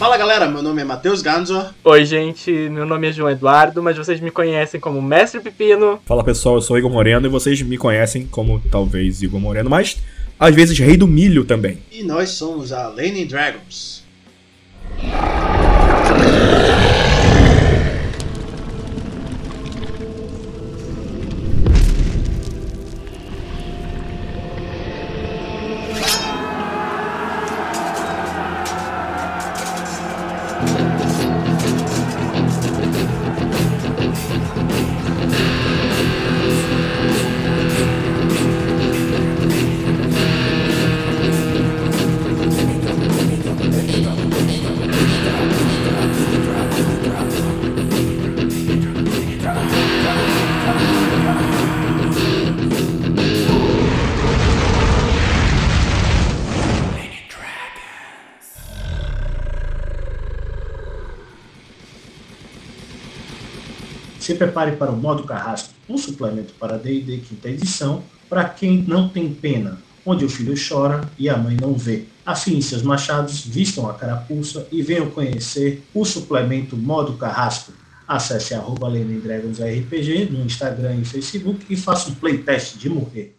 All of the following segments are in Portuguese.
Fala galera, meu nome é Matheus Ganzor. Oi gente, meu nome é João Eduardo, mas vocês me conhecem como Mestre Pepino. Fala pessoal, eu sou Igor Moreno e vocês me conhecem como talvez Igor Moreno, mas às vezes Rei do Milho também. E nós somos a Lane Dragons. Prepare para o modo carrasco, um suplemento para D&D quinta edição, para quem não tem pena, onde o filho chora e a mãe não vê. Afinem seus machados, vistam a carapuça e venham conhecer o suplemento modo carrasco. Acesse arroba RPG no Instagram e Facebook e faça um playtest de morrer.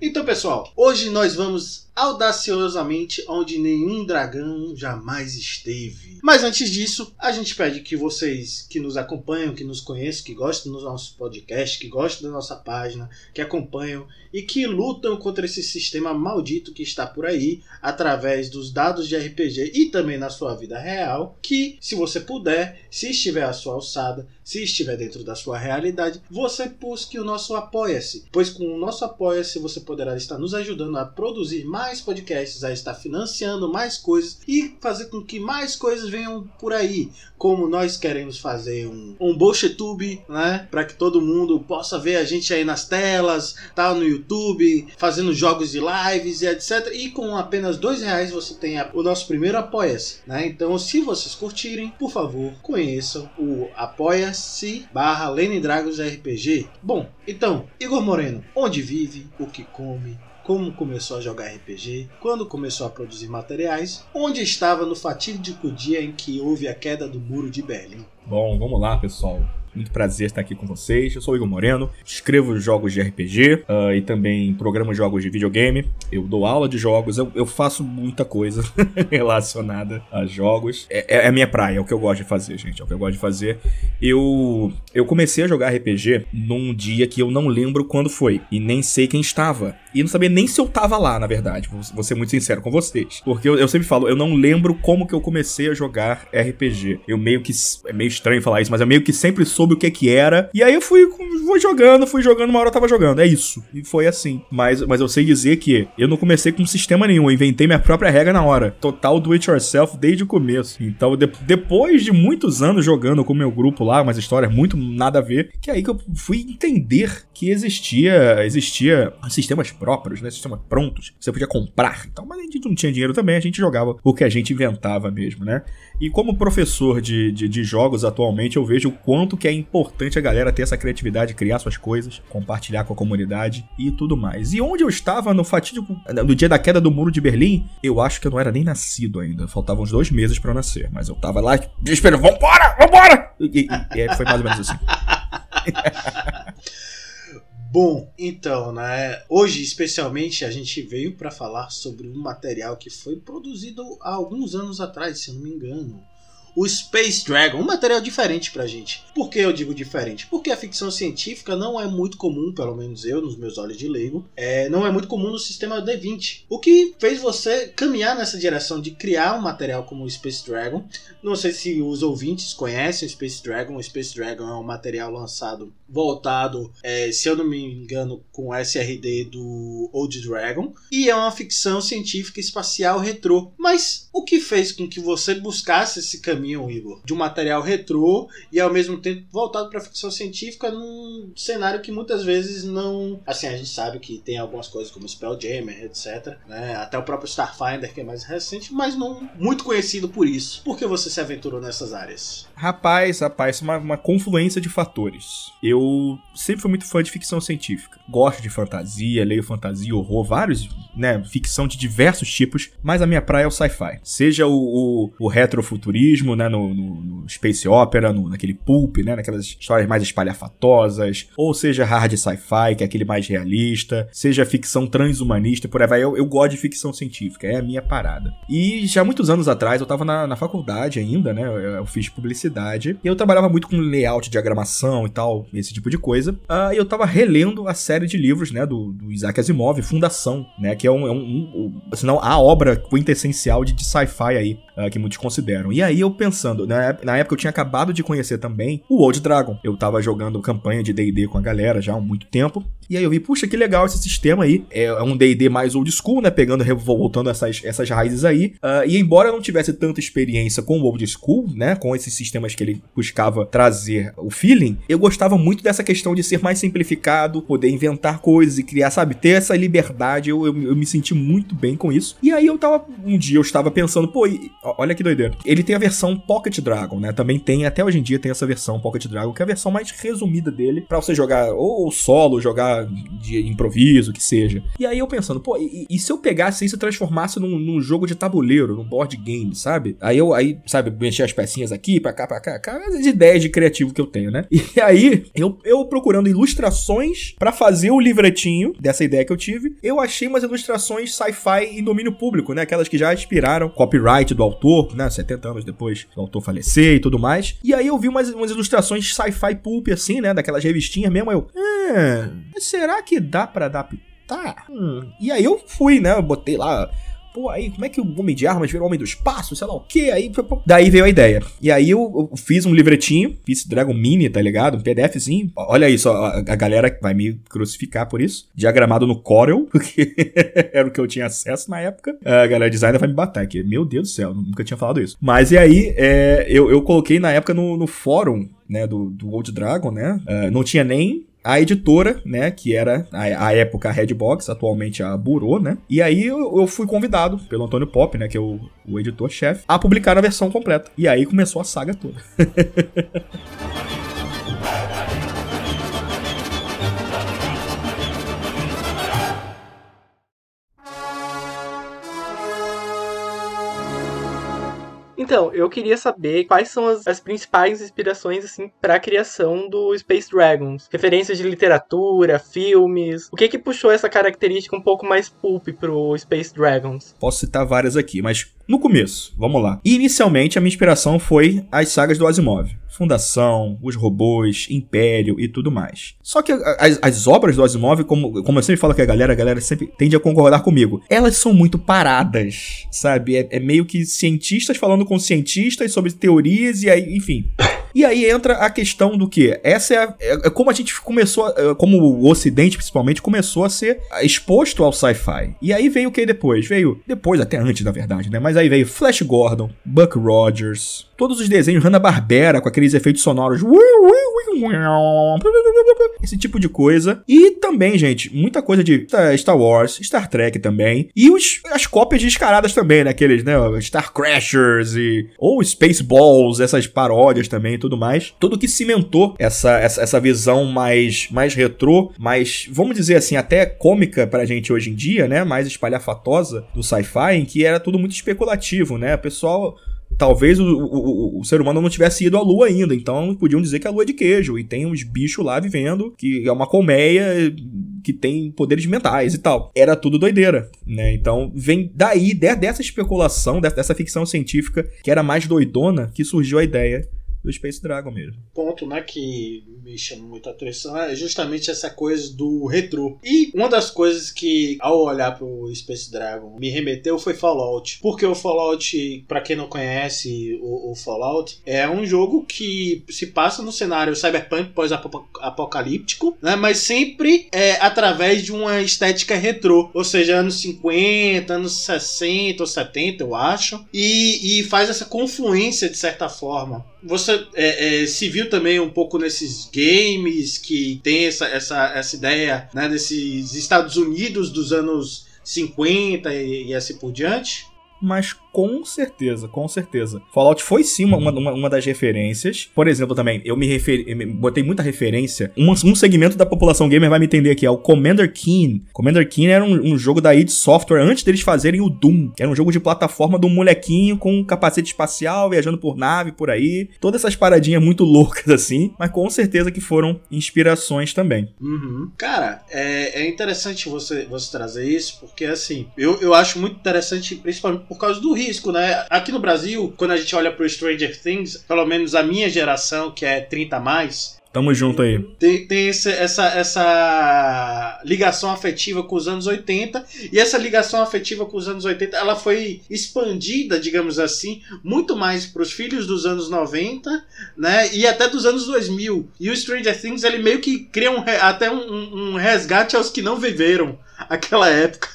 Então, pessoal, hoje nós vamos audaciosamente onde nenhum dragão jamais esteve. Mas antes disso, a gente pede que vocês que nos acompanham, que nos conhecem, que gostam do nosso podcast, que gostam da nossa página, que acompanham e que lutam contra esse sistema maldito que está por aí através dos dados de RPG e também na sua vida real, que se você puder, se estiver à sua alçada, se estiver dentro da sua realidade, você busque o nosso Apoia-se, pois com o nosso Apoia-se você poderá estar nos ajudando a produzir mais podcasts, a estar financiando mais coisas e fazer com que mais coisas venham por aí, como nós queremos fazer um, um BolcheTube, né, para que todo mundo possa ver a gente aí nas telas, tá no YouTube, fazendo jogos de lives e etc. E com apenas dois reais você tem o nosso primeiro Apoia-se, né? Então, se vocês curtirem, por favor, conheçam o Apoia-se barra Lene Dragons RPG. Bom, então, Igor Moreno, onde vive, o que come, como começou a jogar RPG, quando começou a produzir materiais, onde estava no fatídico dia em que houve a queda do muro de Berlim. Bom, vamos lá, pessoal. Muito prazer estar aqui com vocês. Eu sou o Igor Moreno, escrevo jogos de RPG uh, e também programo jogos de videogame. Eu dou aula de jogos, eu, eu faço muita coisa relacionada a jogos. É, é, a minha praia, é o que eu gosto de fazer, gente. É o que eu gosto de fazer. Eu, eu comecei a jogar RPG num dia que eu não lembro quando foi e nem sei quem estava. E não sabia nem se eu tava lá, na verdade. Vou ser muito sincero com vocês. Porque eu, eu sempre falo, eu não lembro como que eu comecei a jogar RPG. Eu meio que. É meio estranho falar isso, mas eu meio que sempre sou soube o que que era. E aí eu fui, fui jogando, fui jogando, uma hora eu tava jogando. É isso. E foi assim. Mas, mas eu sei dizer que eu não comecei com sistema nenhum. Eu inventei minha própria regra na hora. Total do it yourself desde o começo. Então, de, depois de muitos anos jogando com o meu grupo lá, umas histórias muito nada a ver, que é aí que eu fui entender que existia existia sistemas próprios, né? Sistemas prontos. Você podia comprar. Então, mas a gente não tinha dinheiro também, a gente jogava o que a gente inventava mesmo, né? E como professor de, de, de jogos atualmente, eu vejo o quanto que é importante a galera ter essa criatividade, criar suas coisas, compartilhar com a comunidade e tudo mais. E onde eu estava no fatídico. no dia da queda do muro de Berlim, eu acho que eu não era nem nascido ainda. Faltavam uns dois meses para nascer. Mas eu tava lá, desesperado, vambora, vambora! E, e, e foi mais ou menos assim. Bom, então, né? Hoje, especialmente, a gente veio para falar sobre um material que foi produzido há alguns anos atrás, se não me engano o Space Dragon, um material diferente pra gente. Por que eu digo diferente? Porque a ficção científica não é muito comum, pelo menos eu, nos meus olhos de leigo, é, não é muito comum no sistema D20. O que fez você caminhar nessa direção de criar um material como o Space Dragon. Não sei se os ouvintes conhecem o Space Dragon. O Space Dragon é um material lançado voltado, é, se eu não me engano, com o SRD do Old Dragon. E é uma ficção científica espacial retrô. Mas o que fez com que você buscasse esse caminho Igor? De um material retrô e ao mesmo tempo voltado para ficção científica num cenário que muitas vezes não. Assim, a gente sabe que tem algumas coisas como Spelljammer, etc. Né? Até o próprio Starfinder, que é mais recente, mas não muito conhecido por isso. Por que você se aventurou nessas áreas? Rapaz, rapaz, uma, uma confluência de fatores. Eu sempre fui muito fã de ficção científica. Gosto de fantasia, leio fantasia, horror, vários, né? Ficção de diversos tipos, mas a minha praia é o sci-fi. Seja o, o, o retrofuturismo, né? No, no, no, Space Opera, no, naquele pulp, né? Naquelas histórias mais espalhafatosas, ou seja hard sci-fi, que é aquele mais realista, seja ficção transhumanista, por aí vai. Eu, eu gosto de ficção científica, é a minha parada. E já muitos anos atrás, eu tava na, na faculdade ainda, né? Eu, eu fiz publicidade, e eu trabalhava muito com layout, diagramação e tal, esse tipo de coisa. Uh, e eu tava relendo a série de livros, né? Do, do Isaac Asimov, Fundação, né? Que é um, é um, um, um senão a obra quintessencial de, de sci-fi aí, uh, que muitos consideram. E aí eu pensando, na, na época eu tinha acabado de conhecer também o Old Dragon. Eu tava jogando campanha de D&D com a galera já há muito tempo. E aí eu vi, puxa, que legal esse sistema aí. É, é um D&D mais old school, né? Pegando, voltando essas, essas raízes aí. Uh, e embora eu não tivesse tanta experiência com o old school, né? Com esses sistemas que ele buscava trazer o feeling, eu gostava muito dessa questão de ser mais simplificado, poder inventar coisas e criar, sabe? Ter essa liberdade. Eu, eu, eu me senti muito bem com isso. E aí eu tava, um dia eu estava pensando, pô, olha que doideira. Ele tem a versão Pocket Dragon, né? Também tem, até hoje em dia tem essa versão Pocket Dragon, que é a versão mais resumida dele, para você jogar ou solo, jogar de improviso, que seja. E aí eu pensando, pô, e, e se eu pegasse isso e transformasse num, num, jogo de tabuleiro, num board game, sabe? Aí eu, aí, sabe, mexer as pecinhas aqui, pra cá, pra cá, cá as ideias de criativo que eu tenho, né? E aí, eu, eu procurando ilustrações para fazer o livretinho dessa ideia que eu tive, eu achei umas ilustrações sci-fi em domínio público, né? Aquelas que já inspiraram copyright do autor, né? 70 anos depois do autor falecer e tudo mais. E aí eu vi umas, umas ilustrações sci-fi pulp, assim, né? Daquelas revistinhas mesmo. Eu, é, será que dá para adaptar? Hum. E aí eu fui, né? Eu botei lá pô, aí como é que o Homem de Armas virou Homem do Espaço, sei lá o quê? Aí, daí veio a ideia. E aí eu, eu fiz um livretinho, fiz Dragon Mini, tá ligado? Um PDFzinho. Olha isso, a, a galera vai me crucificar por isso. Diagramado no Corel, porque era o que eu tinha acesso na época. A galera designer vai me bater aqui. Meu Deus do céu, nunca tinha falado isso. Mas e aí, é, eu, eu coloquei na época no, no fórum né, do, do Old Dragon, né? Uh, não tinha nem a editora, né, que era a, época a Redbox, atualmente a Burô, né? E aí eu, eu, fui convidado pelo Antônio Pop, né, que é o, o editor-chefe, a publicar a versão completa. E aí começou a saga toda. Então, eu queria saber quais são as, as principais inspirações, assim, para a criação do Space Dragons. Referências de literatura, filmes. O que que puxou essa característica um pouco mais pulp pro Space Dragons? Posso citar várias aqui, mas no começo, vamos lá. Inicialmente, a minha inspiração foi as sagas do Asimov. Fundação, Os Robôs, Império e tudo mais. Só que as, as obras do Asimov, como, como eu sempre falo que a galera, a galera sempre tende a concordar comigo, elas são muito paradas, sabe? É, é meio que cientistas falando com cientistas sobre teorias e aí, enfim. E aí entra a questão do que? Essa é, a, é, é, como a gente começou, é, como o Ocidente principalmente começou a ser exposto ao sci-fi. E aí veio o que depois? Veio depois, até antes, na verdade, né? Mas aí veio Flash Gordon, Buck Rogers, todos os desenhos Hanna-Barbera com aqueles efeitos sonoros. Esse tipo de coisa. E também, gente, muita coisa de Star Wars, Star Trek também. E os, as cópias descaradas também, né? Aqueles, né? Star Crashers e. Ou Spaceballs, essas paródias também tudo mais. Tudo que cimentou essa, essa, essa visão mais, mais retrô, mais, vamos dizer assim, até cômica pra gente hoje em dia, né? Mais espalhafatosa do sci-fi, em que era tudo muito especulativo, né? O pessoal talvez o, o, o, ser humano não tivesse ido à lua ainda, então podiam dizer que a lua é de queijo, e tem uns bichos lá vivendo, que é uma colmeia que tem poderes mentais e tal. Era tudo doideira, né? Então vem daí, dessa especulação, dessa ficção científica, que era mais doidona, que surgiu a ideia do Space Dragon mesmo. Ponto, né, que me chama muita atenção é justamente essa coisa do retrô. E uma das coisas que, ao olhar pro Space Dragon, me remeteu foi Fallout. Porque o Fallout, para quem não conhece o, o, Fallout, é um jogo que se passa no cenário cyberpunk pós-apocalíptico, né, mas sempre é através de uma estética retrô, ou seja, anos 50, anos 60 ou 70, eu acho, e, e faz essa confluência de certa forma. Você é, é, se viu também um pouco nesses games que tem essa, essa, essa ideia né, desses Estados Unidos dos anos 50 e, e assim por diante? Mas com certeza, com certeza. Fallout foi sim uma, uma, uma das referências. Por exemplo, também, eu me referi, eu botei muita referência. Um, um, segmento da população gamer vai me entender aqui, é o Commander Keen. Commander Keen era um, um, jogo da id Software antes deles fazerem o Doom. Era um jogo de plataforma de um molequinho com um capacete espacial, viajando por nave por aí. Todas essas paradinhas muito loucas assim, mas com certeza que foram inspirações também. Uhum. Cara, é, é interessante você, você trazer isso, porque assim, eu, eu acho muito interessante, principalmente por causa do risco, né? Aqui no Brasil, quando a gente olha pro Stranger Things, pelo menos a minha geração, que é 30 a mais, Tamo junto aí. Tem, tem esse, essa, essa ligação afetiva com os anos 80, e essa ligação afetiva com os anos 80 ela foi expandida, digamos assim, muito mais para os filhos dos anos 90, né? E até dos anos 2000. E o Stranger Things ele meio que cria um, até um, um resgate aos que não viveram aquela época,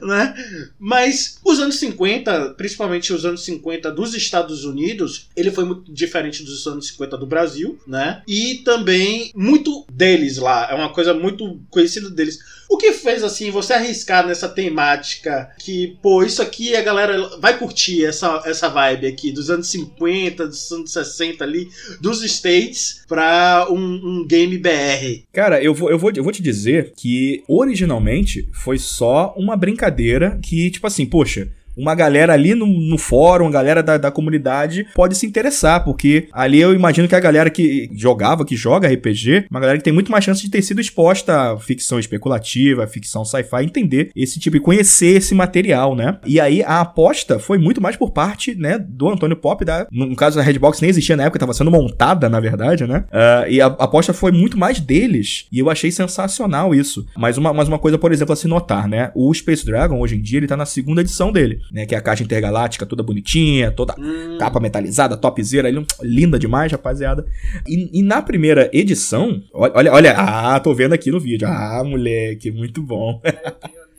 né? Mas os anos 50, principalmente os anos 50 dos Estados Unidos, ele foi muito diferente dos anos 50 do Brasil, né? E também muito deles lá, é uma coisa muito conhecida deles. O que fez assim você arriscar nessa temática que, pô, isso aqui a galera vai curtir essa, essa vibe aqui dos anos 50, dos anos 60 ali, dos States pra um, um game BR? Cara, eu vou, eu, vou, eu vou te dizer que originalmente foi só uma brincadeira que, tipo assim, poxa uma galera ali no, no fórum, galera da, da comunidade pode se interessar, porque ali eu imagino que a galera que jogava, que joga RPG, uma galera que tem muito mais chance de ter sido exposta a ficção especulativa, ficção sci-fi, entender esse tipo e conhecer esse material, né? E aí a aposta foi muito mais por parte, né, do Antônio Pop, da, no caso a Redbox nem existia na época, estava sendo montada, na verdade, né? Uh, e a, a aposta foi muito mais deles, e eu achei sensacional isso. Mas uma, mas uma coisa, por exemplo, a se notar, né? O Space Dragon, hoje em dia, ele tá na segunda edição dele né? Que é a caixa intergaláctica toda bonitinha, toda hum. capa metalizada, topzera, linda demais, rapaziada. E, e, na primeira edição, olha, olha, ah, tô vendo aqui no vídeo. Ah, moleque, muito bom.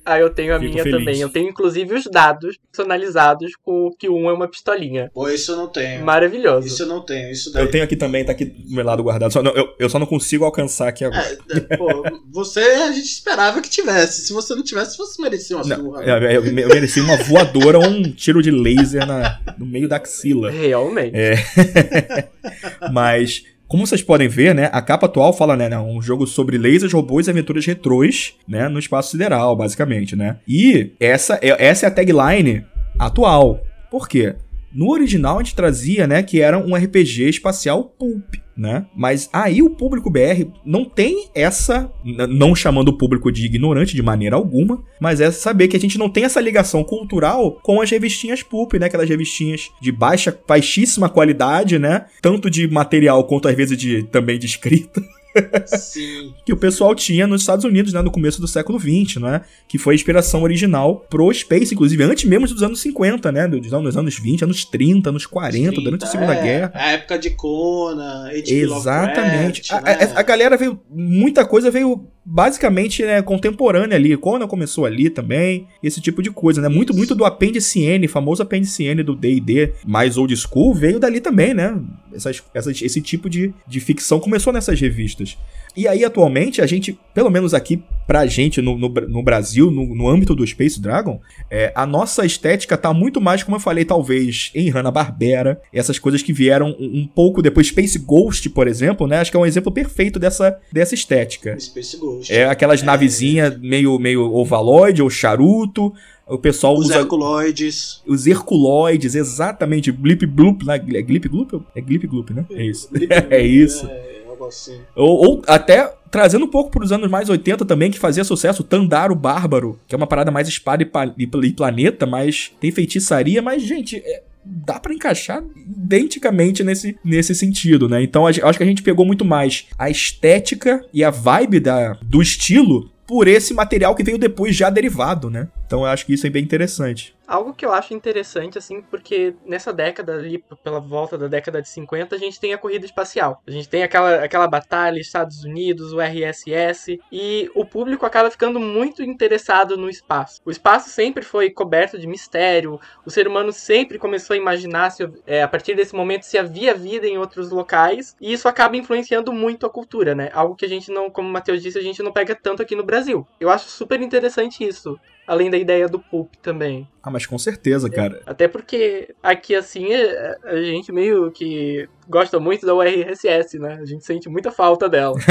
Ah, eu tenho a Fico minha feliz. também. Eu tenho inclusive os dados personalizados com que um é uma pistolinha. Pô, isso eu não tenho. Maravilhoso. Isso eu não tenho. Isso daí... Eu tenho aqui também, tá aqui do meu lado guardado. Só não, eu, eu só não consigo alcançar aqui agora. É, é pô, você a gente esperava que tivesse. Se você não tivesse, você merecia uma não, surra. Eu, eu, eu mereci uma voadora ou um tiro de laser na, no meio da axila. Realmente. É. Mas como vocês podem ver, né, a capa atual fala, né, um jogo sobre lasers, robôs e aventuras retrôs, né, no espaço sideral, basicamente, né? E essa é, essa é a tagline atual. Por quê? No original a gente trazia, né, que era um RPG espacial pulp, né? Mas aí o público BR não tem essa, não chamando o público de ignorante de maneira alguma, mas é saber que a gente não tem essa ligação cultural com as revistinhas pulp, né? Aquelas revistinhas de baixa, baixíssima qualidade, né? Tanto de material quanto às vezes de também de escrita. Sim. que o pessoal tinha nos Estados Unidos, né, no começo do século XX, né, que foi a inspiração original pro Space, inclusive antes mesmo dos anos 50, né, dos anos, anos 20, anos 30, anos 40, 30, durante a Segunda é, Guerra. A época de Conan, H.P. Exatamente. Lovecraft, a, né? a, a, galera veio, muita coisa veio basicamente né, contemporânea ali. Conan começou ali também, esse tipo de coisa, né, muito, muito do apêndice N, famoso apêndice N do D&D, mais old school, veio dali também, né, essas, essas, esse tipo de, de ficção começou nessas revistas. E aí, atualmente, a gente, pelo menos aqui pra gente no, no, no Brasil, no, no, âmbito do Space Dragon, é, a nossa estética tá muito mais, como eu falei, talvez em Hanna-Barbera, essas coisas que vieram um, um, pouco depois. Space Ghost, por exemplo, né? Acho que é um exemplo perfeito dessa, dessa estética. Space Ghost. É aquelas é, navezinhas meio, meio ovaloide ou charuto, o pessoal os usa. Os herculoides. Os herculoides, exatamente. Blip Bloop, né? É Glip Gloop? É Glip Gloop, né? É isso. é isso. É assim. Ou, ou até trazendo um pouco para os anos mais 80 também, que fazia sucesso, Tandaro Bárbaro, que é uma parada mais espada e, e, e planeta, mas tem feitiçaria, mas, gente, é, dá para encaixar identicamente nesse, nesse sentido, né? Então acho que a gente pegou muito mais a estética e a vibe da, do estilo por esse material que veio depois já derivado, né? Então eu acho que isso é bem interessante. Algo que eu acho interessante, assim, porque nessa década ali, pela volta da década de 50, a gente tem a corrida espacial. A gente tem aquela, aquela batalha Estados Unidos, o RSS, e o público acaba ficando muito interessado no espaço. O espaço sempre foi coberto de mistério, o ser humano sempre começou a imaginar se, é, a partir desse momento se havia vida em outros locais, e isso acaba influenciando muito a cultura, né? Algo que a gente não, como o Matheus disse, a gente não pega tanto aqui no Brasil. Eu acho super interessante isso além da ideia do pulp também. Ah, mas com certeza, cara. Até porque aqui, assim, é, a, gente meio que gosta muito da URSS, né? A gente sente muita falta dela.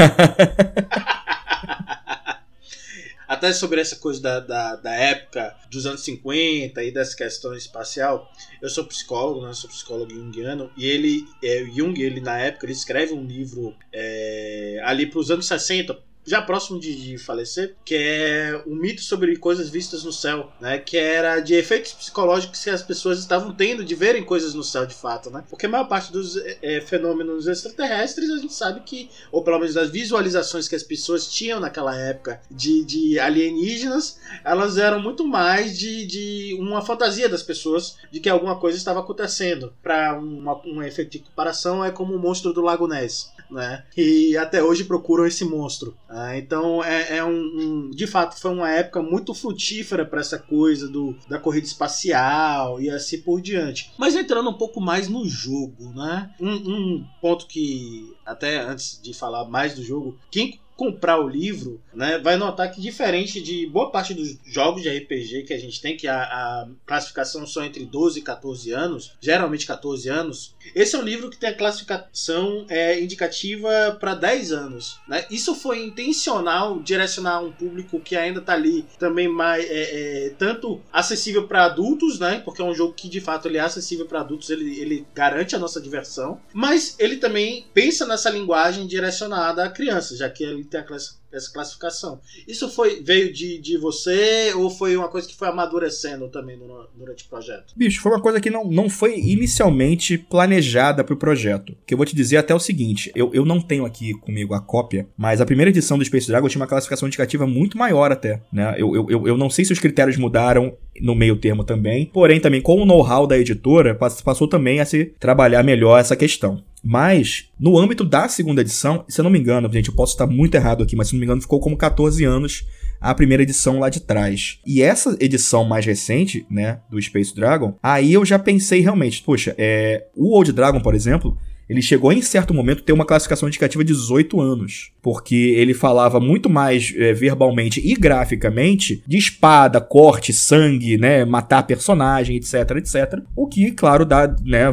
Até sobre essa coisa da, da, da, época dos anos 50 e dessa questão espacial, eu sou psicólogo, né? Sou psicólogo junguiano, e ele, é, Jung, ele na época, ele escreve um livro é, ali para os anos 60, já próximo de, de, falecer, que é um mito sobre coisas vistas no céu, né? Que era de efeitos psicológicos que as pessoas estavam tendo de verem coisas no céu de fato, né? Porque a maior parte dos é, fenômenos extraterrestres a gente sabe que, ou pelo menos das visualizações que as pessoas tinham naquela época de, de alienígenas, elas eram muito mais de, de uma fantasia das pessoas de que alguma coisa estava acontecendo. Para um efeito de comparação, é como o monstro do Lago Ness né? E até hoje procuram esse monstro. Ah, então é, é um, um, de fato foi uma época muito frutífera para essa coisa do, da corrida espacial e assim por diante. Mas entrando um pouco mais no jogo, né? Um, um ponto que até antes de falar mais do jogo, quem comprar o livro, né, vai notar que diferente de boa parte dos jogos de RPG que a gente tem, que a, a classificação são entre 12 e 14 anos, geralmente 14 anos, esse é um livro que tem a classificação é, indicativa para 10 anos. Né? Isso foi intencional, direcionar um público que ainda está ali também mais é, é, tanto acessível para adultos, né? Porque é um jogo que de fato ele é acessível para adultos, ele, ele garante a nossa diversão, mas ele também pensa nessa linguagem direcionada a crianças, já que ele tem a classificação essa classificação. Isso foi veio de, de você ou foi uma coisa que foi amadurecendo também no, durante o projeto? Bicho, foi uma coisa que não, não foi inicialmente planejada para o projeto. Que eu vou te dizer até o seguinte: eu, eu não tenho aqui comigo a cópia, mas a primeira edição do Space Dragon tinha uma classificação indicativa muito maior até. Né? Eu, eu, eu não sei se os critérios mudaram no meio termo também, porém também com o know-how da editora passou também a se trabalhar melhor essa questão. Mas, no âmbito da segunda edição, se eu não me engano, gente, eu posso estar muito errado aqui, mas se não me engano, ficou como 14 anos a primeira edição lá de trás. E essa edição mais recente, né, do Space Dragon, aí eu já pensei realmente, poxa, é, o Old Dragon, por exemplo, ele chegou em certo momento ter uma classificação indicativa de 18 anos, porque ele falava muito mais é, verbalmente e graficamente de espada, corte, sangue, né, matar personagem, etc, etc. O que, claro, dá, né,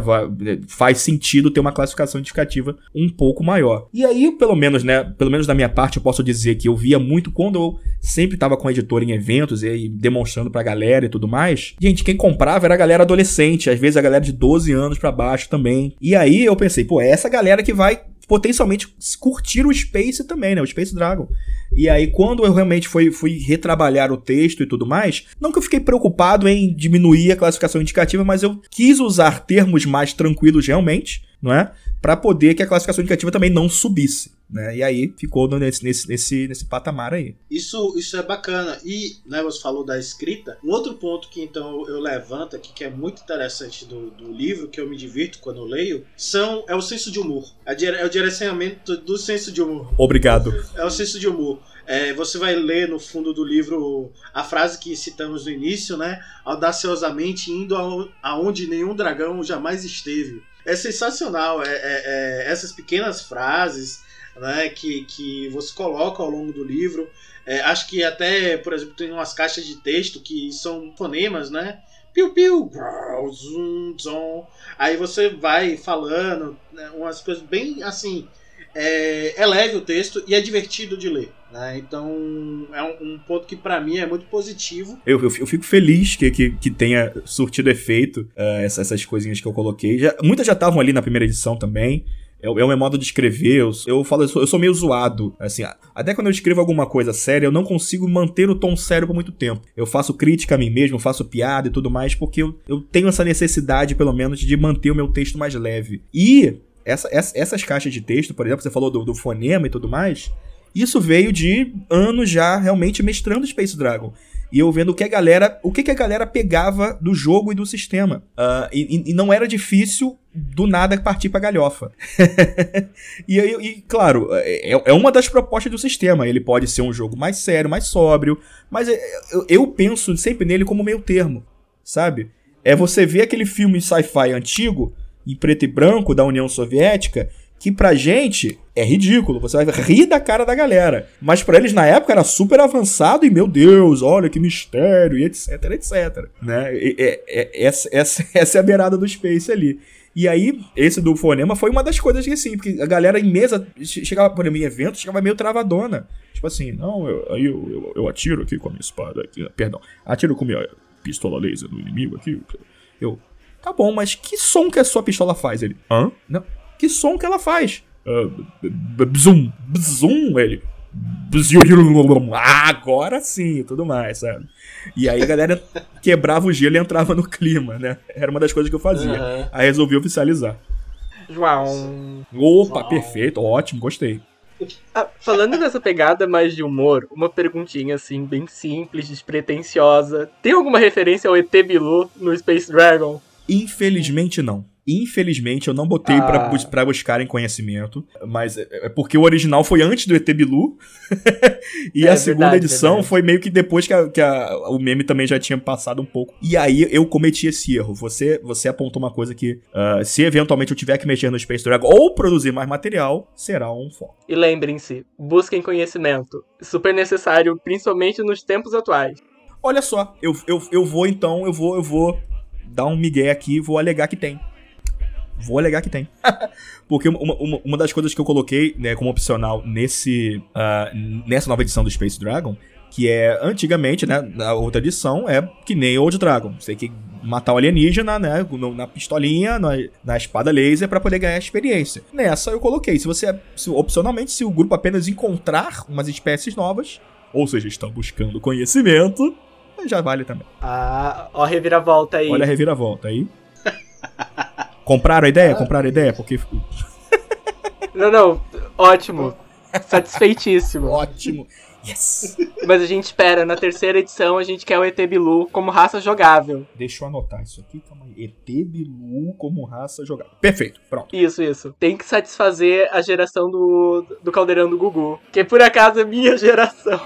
faz sentido ter uma classificação indicativa um pouco maior. E aí, pelo menos, né, pelo menos da minha parte, eu posso dizer que eu via muito quando eu sempre estava com a editora em eventos e demonstrando pra galera e tudo mais. Gente, quem comprava era a galera adolescente, às vezes a galera de 12 anos para baixo também. E aí eu pensei, pô, é essa galera que vai potencialmente curtir o Space também, né? O Space Dragon. E aí, quando eu realmente fui, fui retrabalhar o texto e tudo mais, não que eu fiquei preocupado em diminuir a classificação indicativa, mas eu quis usar termos mais tranquilos realmente, não é? Para poder que a classificação indicativa também não subisse. Né? E aí ficou nesse, nesse, nesse, nesse patamar aí. Isso, isso é bacana. E né, você falou da escrita. Um outro ponto que então eu levanto aqui, que é muito interessante do, do livro, que eu me divirto quando eu leio, são, é o senso de humor. É, é o direcionamento do senso de humor. Obrigado. É o senso de humor. É, você vai ler no fundo do livro a frase que citamos no início, né? Audaciosamente indo aonde nenhum dragão jamais esteve. É sensacional. É, é, é essas pequenas frases né, que, que você coloca ao longo do livro. É, acho que até, por exemplo, tem umas caixas de texto que são fonemas, né? Piu, piu, zum, zum. Aí você vai falando né, umas coisas bem assim. É, é leve o texto e é divertido de ler. Né? Então é um, um ponto que para mim é muito positivo. Eu, eu, fico feliz que, que, que, tenha surtido efeito uh, essas, essas coisinhas que eu coloquei. Já, muitas já estavam ali na primeira edição também. É, é o meu modo de escrever. Eu, eu falo, eu sou, eu sou, meio zoado. Assim, até quando eu escrevo alguma coisa séria, eu não consigo manter o tom sério por muito tempo. Eu faço crítica a mim mesmo, faço piada e tudo mais, porque eu, eu tenho essa necessidade, pelo menos, de manter o meu texto mais leve. E essa, essa, essas caixas de texto, por exemplo, você falou do, do fonema e tudo mais. Isso veio de anos já realmente mestrando Space Dragon e eu vendo o que a galera, o que, que a galera pegava do jogo e do sistema. Uh, e, e, não era difícil do nada partir pra galhofa. e, e, claro, é, é, uma das propostas do sistema. Ele pode ser um jogo mais sério, mais sóbrio, mas é, eu, eu penso sempre nele como meio termo, sabe? É você ver aquele filme sci-fi antigo, em preto e branco, da União Soviética, que pra gente é ridículo, você vai rir da cara da galera. Mas para eles na época era super avançado e, meu Deus, olha que mistério, e etc, etc. Né? E, é, é, essa, essa, essa é a beirada do Space ali. E aí, esse do fonema foi uma das coisas que, assim, porque a galera em mesa chegava, por exemplo, em evento, chegava meio travadona. Tipo assim, não, eu, aí eu, eu, eu, atiro aqui com a minha espada, aqui, perdão, atiro com a minha pistola laser no inimigo aqui. Eu, tá bom, mas que som que a sua pistola faz? Ele, hã? Não, que som que ela faz. Uh, bzum, bzum, ele. Ah, agora sim, tudo mais, sabe? E aí a galera quebrava o gelo e entrava no clima, né? Era uma das coisas que eu fazia. Uhum. Aí resolvi oficializar. João. Opa, João. perfeito, ótimo, gostei. Ah, falando nessa pegada mais de humor, uma perguntinha assim, bem simples, despretensiosa. Tem alguma referência ao ET Bilu no Space Dragon? Infelizmente não. Infelizmente, eu não botei ah. pra, pra buscarem conhecimento, mas é, é porque o original foi antes do ET Bilu, e é, a segunda verdade, edição verdade. foi meio que depois que, a, que a, o meme também já tinha passado um pouco. E aí eu cometi esse erro. Você, você apontou uma coisa que, uh, se eventualmente eu tiver que mexer no Space Dragon ou produzir mais material, será um foco. E lembrem-se, busquem conhecimento. Super necessário, principalmente nos tempos atuais. Olha só, eu, eu, eu vou então, eu vou, eu vou dar um migué aqui, vou alegar que tem. Vou alegar que tem. Porque uma, uma, uma, das coisas que eu coloquei né, como opcional nesse, uh, nessa nova edição do Space Dragon, que é antigamente, né, na outra edição, é que nem Old Dragon. Você tem que matar o alienígena, né, na pistolinha, na, na espada laser para poder ganhar experiência. Nessa eu coloquei, se você, se, opcionalmente, se o grupo apenas encontrar umas espécies novas, ou seja, estão buscando conhecimento, já vale também. Ah, ó a reviravolta aí. Olha a reviravolta aí. Compraram a ideia? Compraram a ideia? Porque. Não, não. Ótimo. Satisfeitíssimo. Ótimo. Yes! Mas a gente espera, na terceira edição a gente quer o ET Bilu como raça jogável. Deixa eu anotar isso aqui, calma aí. ET Bilu como raça jogável. Perfeito, pronto. Isso, isso. Tem que satisfazer a geração do, do caldeirão do Gugu. Que por acaso é minha geração.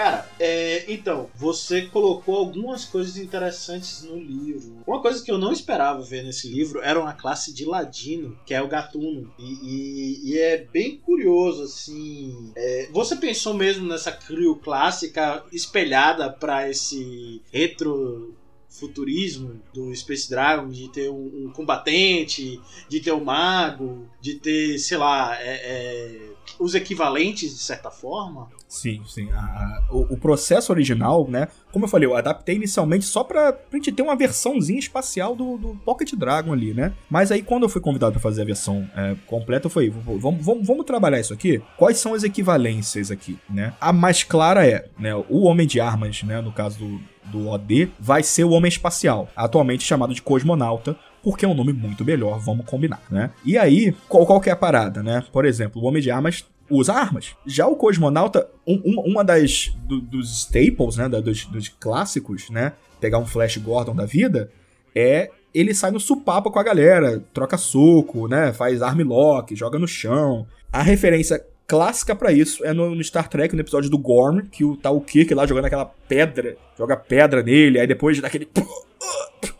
Cara, é, então, você colocou algumas coisas interessantes no livro. Uma coisa que eu não esperava ver nesse livro era uma classe de ladino, que é o gatuno. E, e, e é bem curioso, assim. É, você pensou mesmo nessa crio clássica espelhada para esse retro futurismo do Space Dragon, de ter um, um, combatente, de ter um mago, de ter, sei lá, é, é, os equivalentes de certa forma. Sim, sim. A, a, o, o, processo original, né? Como eu falei, eu adaptei inicialmente só pra, pra gente ter uma versãozinha espacial do, do Pocket Dragon ali, né? Mas aí quando eu fui convidado para fazer a versão é, completa, eu falei, vamos, vamos, trabalhar isso aqui? Quais são as equivalências aqui, né? A mais clara é, né? O Homem de Armas, né? No caso do, do OD, vai ser o Homem Espacial, atualmente chamado de Cosmonauta, porque é um nome muito melhor, vamos combinar, né? E aí, qual, qual que é a parada, né? Por exemplo, o Homem de Armas usa armas. Já o cosmonauta, um, um, uma das do, dos staples, né, dos, dos, clássicos, né, pegar um Flash Gordon da vida, é ele sai no supapo com a galera, troca soco, né, faz lock, joga no chão. A referência clássica para isso é no, no, Star Trek, no episódio do Gorm, que o, tá o Kirk lá jogando aquela pedra, joga pedra nele, aí depois daquele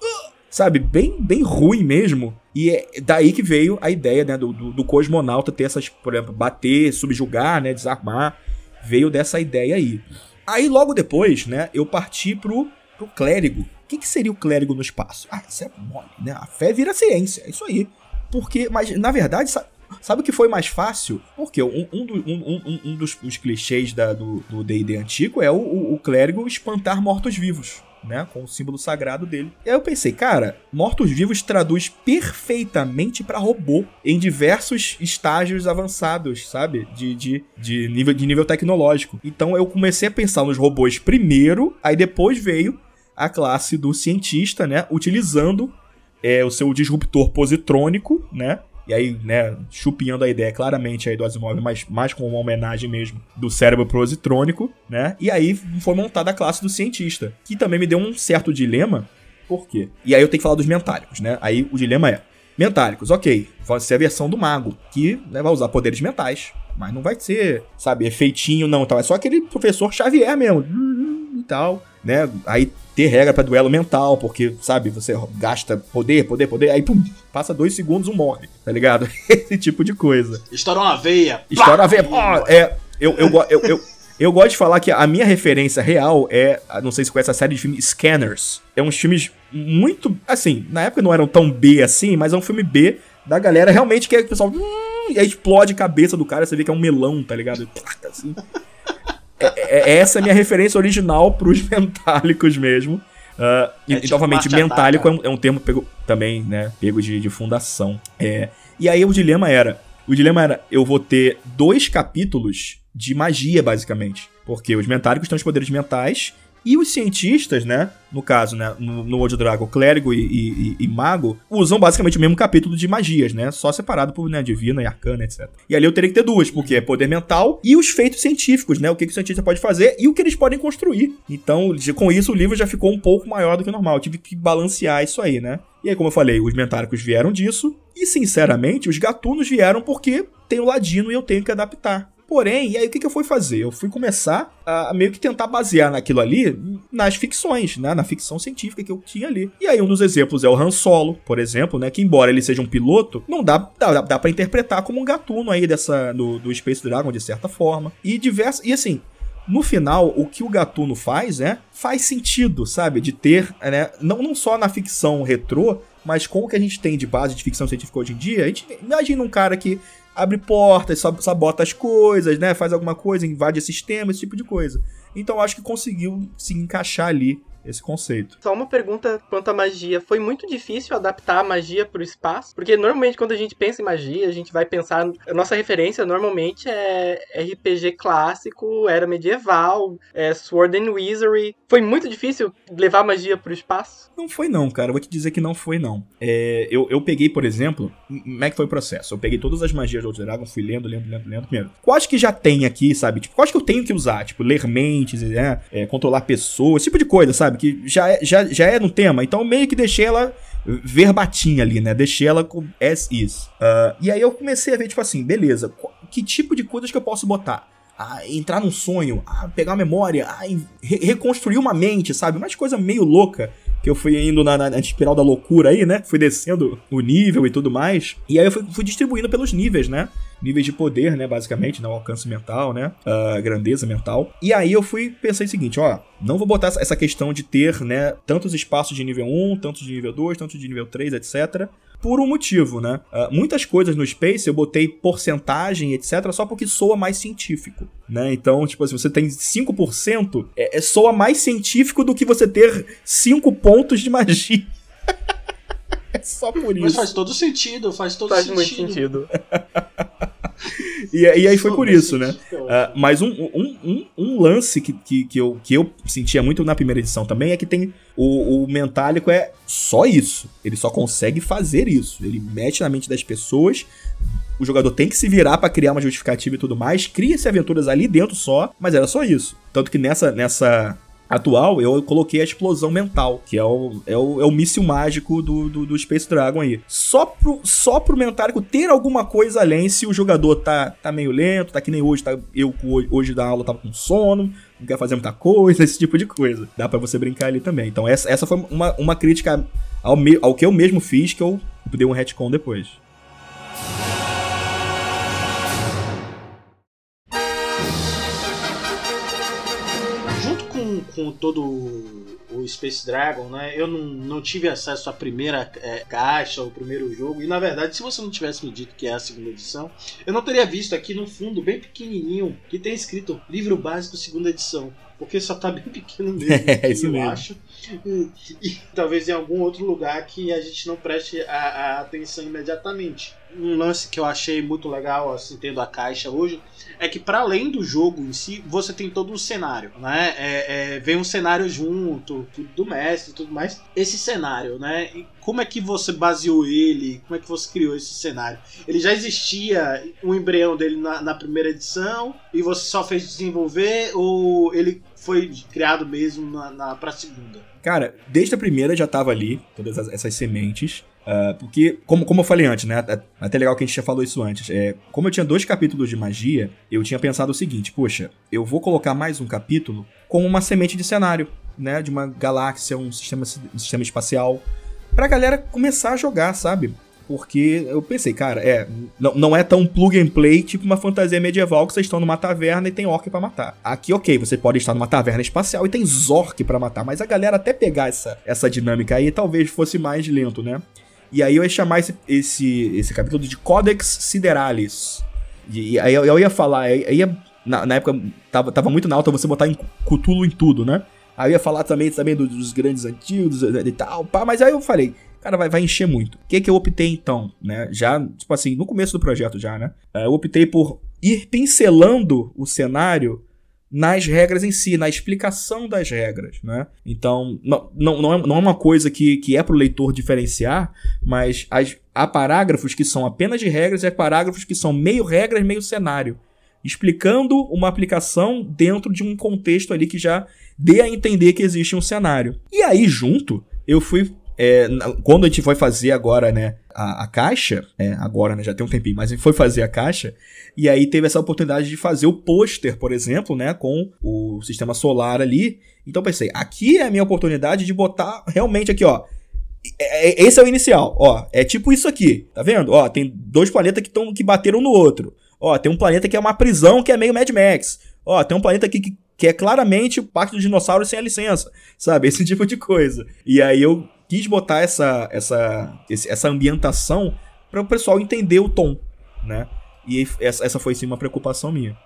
sabe, bem, bem ruim mesmo. E é daí que veio a ideia, né, do, do, do cosmonauta ter essas, por exemplo, bater, subjugar, né, desarmar. Veio dessa ideia aí. Aí logo depois, né, eu parti pro, pro clérigo. O que, que seria o clérigo no espaço? Ah, isso é mole, né? A fé vira ciência, é isso aí. Porque, mas na verdade, sabe, Sabe o que foi mais fácil? Porque um, um, do, um, um, dos clichês da, do D&D antigo é o, o, o clérigo espantar mortos-vivos né, com o símbolo sagrado dele. E aí eu pensei, cara, mortos-vivos traduz perfeitamente para robô em diversos estágios avançados, sabe? De, de, de, nível, de nível tecnológico. Então eu comecei a pensar nos robôs primeiro, aí depois veio a classe do cientista, né, utilizando é, o seu disruptor positrônico, né, e aí, né, chupinhando a ideia claramente aí do Asimov, mas mais com uma homenagem mesmo do cérebro positrônico, né? E aí foi montada a classe do cientista, que também me deu um certo dilema. Por quê? E aí eu tenho que falar dos mentálicos, né? Aí o dilema é: mentálicos, ok, vai ser a versão do mago, que né, vai usar poderes mentais, mas não vai ser, sabe, efeitinho, não, tal. É só aquele professor Xavier mesmo, e tal, né? Aí ter regra para duelo mental, porque, sabe, você gasta poder, poder, poder, aí pum, passa dois segundos, um morre, tá ligado? Esse tipo de coisa. Estoura uma veia. Estoura uma veia. Oh, é, eu, eu, eu, eu, eu gosto de falar que a minha referência real é, não sei se conhece a série de filmes Scanners. É uns filmes muito, assim, na época não eram tão B assim, mas é um filme B da galera realmente que é o pessoal. Hum, e aí explode a cabeça do cara, você vê que é um melão, tá ligado? Assim. É, é, é, essa é a minha referência original pros mentálicos mesmo. Uh, e, tipo novamente, mentálico é um, é um, termo pego, também, né? Pego de, de fundação. É, e aí o dilema era. O dilema era, eu vou ter dois capítulos de magia, basicamente. Porque os mentálicos têm os poderes mentais e os cientistas, né? No caso, né? No, no Old Dragon, clérigo e, e, e, mago, usam basicamente o mesmo capítulo de magias, né? Só separado por né, divina e arcana, etc. E ali eu teria que ter duas, porque é poder mental e os feitos científicos, né? O que, que o cientista pode fazer e o que eles podem construir. Então, com isso, o livro já ficou um pouco maior do que o normal. Eu tive que balancear isso aí, né? E aí, como eu falei, os mentáricos vieram disso. E, sinceramente, os gatunos vieram porque tem o ladino e eu tenho que adaptar. Porém, e aí o que, que eu fui fazer? Eu fui começar a, meio que tentar basear naquilo ali nas ficções, né? Na ficção científica que eu tinha ali. E aí um dos exemplos é o Han Solo, por exemplo, né? Que embora ele seja um piloto, não dá, dá, dá para interpretar como um gatuno aí dessa do, do Space Dragon de certa forma. E diversas. E assim, no final, o que o Gatuno faz, né? Faz sentido, sabe? De ter, né? Não, não só na ficção retrô, mas com o que a gente tem de base de ficção científica hoje em dia, a gente imagina um cara que abre portas, sabota as coisas, né? Faz alguma coisa, invade sistema, esse tipo de coisa. Então acho que conseguiu se encaixar ali esse conceito. Só uma pergunta quanto à magia. Foi muito difícil adaptar a magia para o espaço? Porque normalmente quando a gente pensa em magia, a gente vai pensar. A nossa referência normalmente é RPG clássico, era medieval, é Sword and Wizardry. Foi muito difícil levar magia para o espaço? Não foi, não, cara. Eu vou te dizer que não foi, não. É, eu, eu peguei, por exemplo, como é que foi o processo? Eu peguei todas as magias do Old Dragon, fui lendo, lendo, lendo, lendo. Primeiro, quais que já tem aqui, sabe? Tipo, quais que eu tenho que usar? Tipo, ler mentes, né? É, controlar pessoas, esse tipo de coisa, sabe? Sabe? Que já é, já, já é no tema. Então meio que deixei ela verbatim ali, né? Deixei ela com as is. Uh, e aí eu comecei a ver, tipo assim, beleza, que tipo de coisas que eu posso botar? Ah, entrar num sonho, ah, pegar uma memória, ah, re reconstruir uma mente, sabe? Umas coisa meio louca que eu fui indo na, na, na, espiral da loucura aí, né? Fui descendo o nível e tudo mais. E aí eu fui, fui distribuindo pelos níveis, né? Níveis de poder, né, basicamente, né, alcance mental, né, uh, grandeza mental. E aí eu fui pensei o seguinte, ó, não vou botar essa questão de ter, né, tantos espaços de nível 1, tantos de nível 2, tantos de nível 3, etc, por um motivo, né? Uh, muitas coisas no Space eu botei porcentagem, etc, só porque soa mais científico, né? Então, tipo, se você tem 5%, é, é soa mais científico do que você ter 5 pontos de magia. é só por isso. Mas faz todo sentido, faz todo faz sentido. Faz muito sentido. e, e, aí foi por isso, né? Uh, mas um, um, um, um, lance que, que, que, eu, que eu sentia muito na primeira edição também é que tem. O, o Mentálico é só isso. Ele só consegue fazer isso. Ele mete na mente das pessoas. O jogador tem que se virar para criar uma justificativa e tudo mais. Cria-se aventuras ali dentro só, mas era só isso. Tanto que nessa, nessa atual, eu coloquei a explosão mental, que é o, é o, é o míssil mágico do, do, do, Space Dragon aí. Só pro, só pro Mentárico ter alguma coisa além se o jogador tá, tá meio lento, tá que nem hoje, tá, eu hoje da aula tava com sono, não quer fazer muita coisa, esse tipo de coisa. Dá para você brincar ali também. Então essa, essa foi uma, uma crítica ao, me, ao que eu mesmo fiz, que eu dei um retcon depois. Com todo o Space Dragon, né? Eu não, não tive acesso à primeira é, caixa, ao primeiro jogo. E na verdade, se você não tivesse me dito que é a segunda edição, eu não teria visto aqui no fundo, bem pequenininho, que tem escrito livro básico segunda edição. Porque só tá bem pequeno mesmo, É, isso eu mesmo. acho. E, e talvez em algum outro lugar que a gente não preste a, a atenção imediatamente. Um lance que eu achei muito legal, assim, tendo a caixa hoje, é que para além do jogo em si, você tem todo o cenário, né? É, é, vem um cenário junto, do mestre e tudo mais. Esse cenário, né? E como é que você baseou ele? Como é que você criou esse cenário? Ele já existia o embrião dele na, na primeira edição e você só fez desenvolver ou ele foi criado mesmo na, na pra segunda? Cara, desde a primeira já tava ali, todas as- essas sementes. ah, porque, como, como eu falei antes, né? é Até legal que a gente já falou isso antes. É, como eu tinha dois capítulos de magia, eu tinha pensado o seguinte: poxa, eu vou colocar mais um capítulo como uma semente de cenário, né? De uma galáxia, um sistema, um sistema espacial. Pra galera começar a jogar, sabe? Porque eu pensei, cara, é, não, não é tão plug and play tipo uma fantasia medieval que vocês estão numa taverna e tem orc pra matar. Aqui, ok, você pode estar numa taverna espacial e tem zork pra matar, mas a galera até pegar essa, essa dinâmica aí talvez fosse mais lento, né? E aí eu ia chamar esse, esse, esse capítulo de Codex Sideralis. E, e aí eu, eu ia falar, aí ia, na, na época tava, tava muito na alta você botar em Cthulhu em tudo, né? Aí eu ia falar também, também dos, dos grandes antigos e tal, pá, mas aí eu falei, cara, vai, vai encher muito. O que que eu optei então, né? Já, tipo assim, no começo do projeto já, né? Eh, Eu optei por ir pincelando o cenário nas regras em si, na explicação das regras, né? Então, não, não, não, é, é uma coisa que, que é pro leitor diferenciar, mas as, há parágrafos que são apenas de regras e há parágrafos que são meio regras, meio cenário. Explicando uma aplicação dentro de um contexto ali que já dê a entender que existe um cenário. E aí, junto, eu fui é, quando a gente foi fazer agora, né, a, a caixa, é, agora, né, já tem um tempinho, mas a gente foi fazer a caixa, e aí teve essa oportunidade de fazer o pôster, por exemplo, né, com o sistema solar ali. Então pensei, aqui é a minha oportunidade de botar realmente aqui, ó. é- é- Esse é o inicial, ó. É tipo isso aqui, tá vendo? Ó, tem dois planetas que, tão, que bateram no outro. Ó, tem um planeta que é uma prisão que é meio Mad Max. Ó, tem um planeta aqui que, que é claramente o Pacto dos Dinossauros sem a licença, sabe? Esse tipo de coisa. E aí eu quis botar essa, essa, essa ambientação para o pessoal entender o tom, né? E essa, foi sim uma preocupação minha.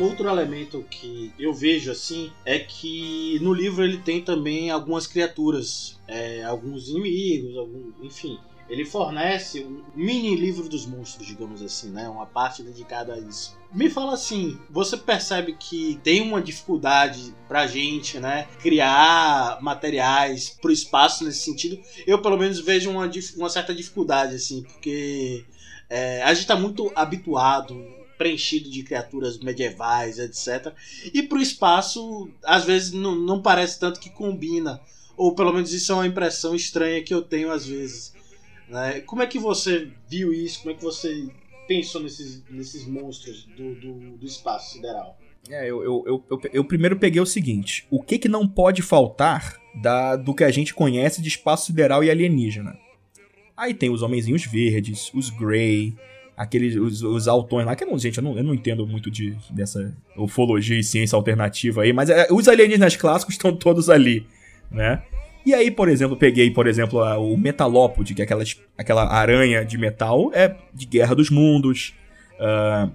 Outro elemento que eu vejo assim é que no livro ele tem também algumas criaturas, é, alguns inimigos, algum, enfim. Ele fornece um mini livro dos monstros, digamos assim, né? Uma parte dedicada a isso. Me fala assim, você percebe que tem uma dificuldade pra gente, né? Criar materiais pro espaço nesse sentido? Eu, pelo menos, vejo uma, uma certa dificuldade, assim, porque é, a gente tá muito habituado, preenchido de criaturas medievais, etc. E pro espaço, às vezes, não, não parece tanto que combina. Ou pelo menos isso é uma impressão estranha que eu tenho às vezes. Né? Como é que você viu isso? Como é que você pensou nesses, nesses monstros do, do, do espaço sideral? É, eu, eu, eu, eu, primeiro peguei o seguinte: o que, que não pode faltar da, do que a gente conhece de espaço sideral e alienígena? Aí tem os homenzinhos verdes, os Grey, aqueles os, os altões lá, que não, gente, eu não, eu não entendo muito de, dessa ufologia e ciência alternativa aí, mas é, os alienígenas clássicos estão todos ali, né? E aí, por exemplo, peguei, por exemplo, a- o Metalópode, que é aquela, aquela aranha de metal, é de Guerra dos Mundos. ah,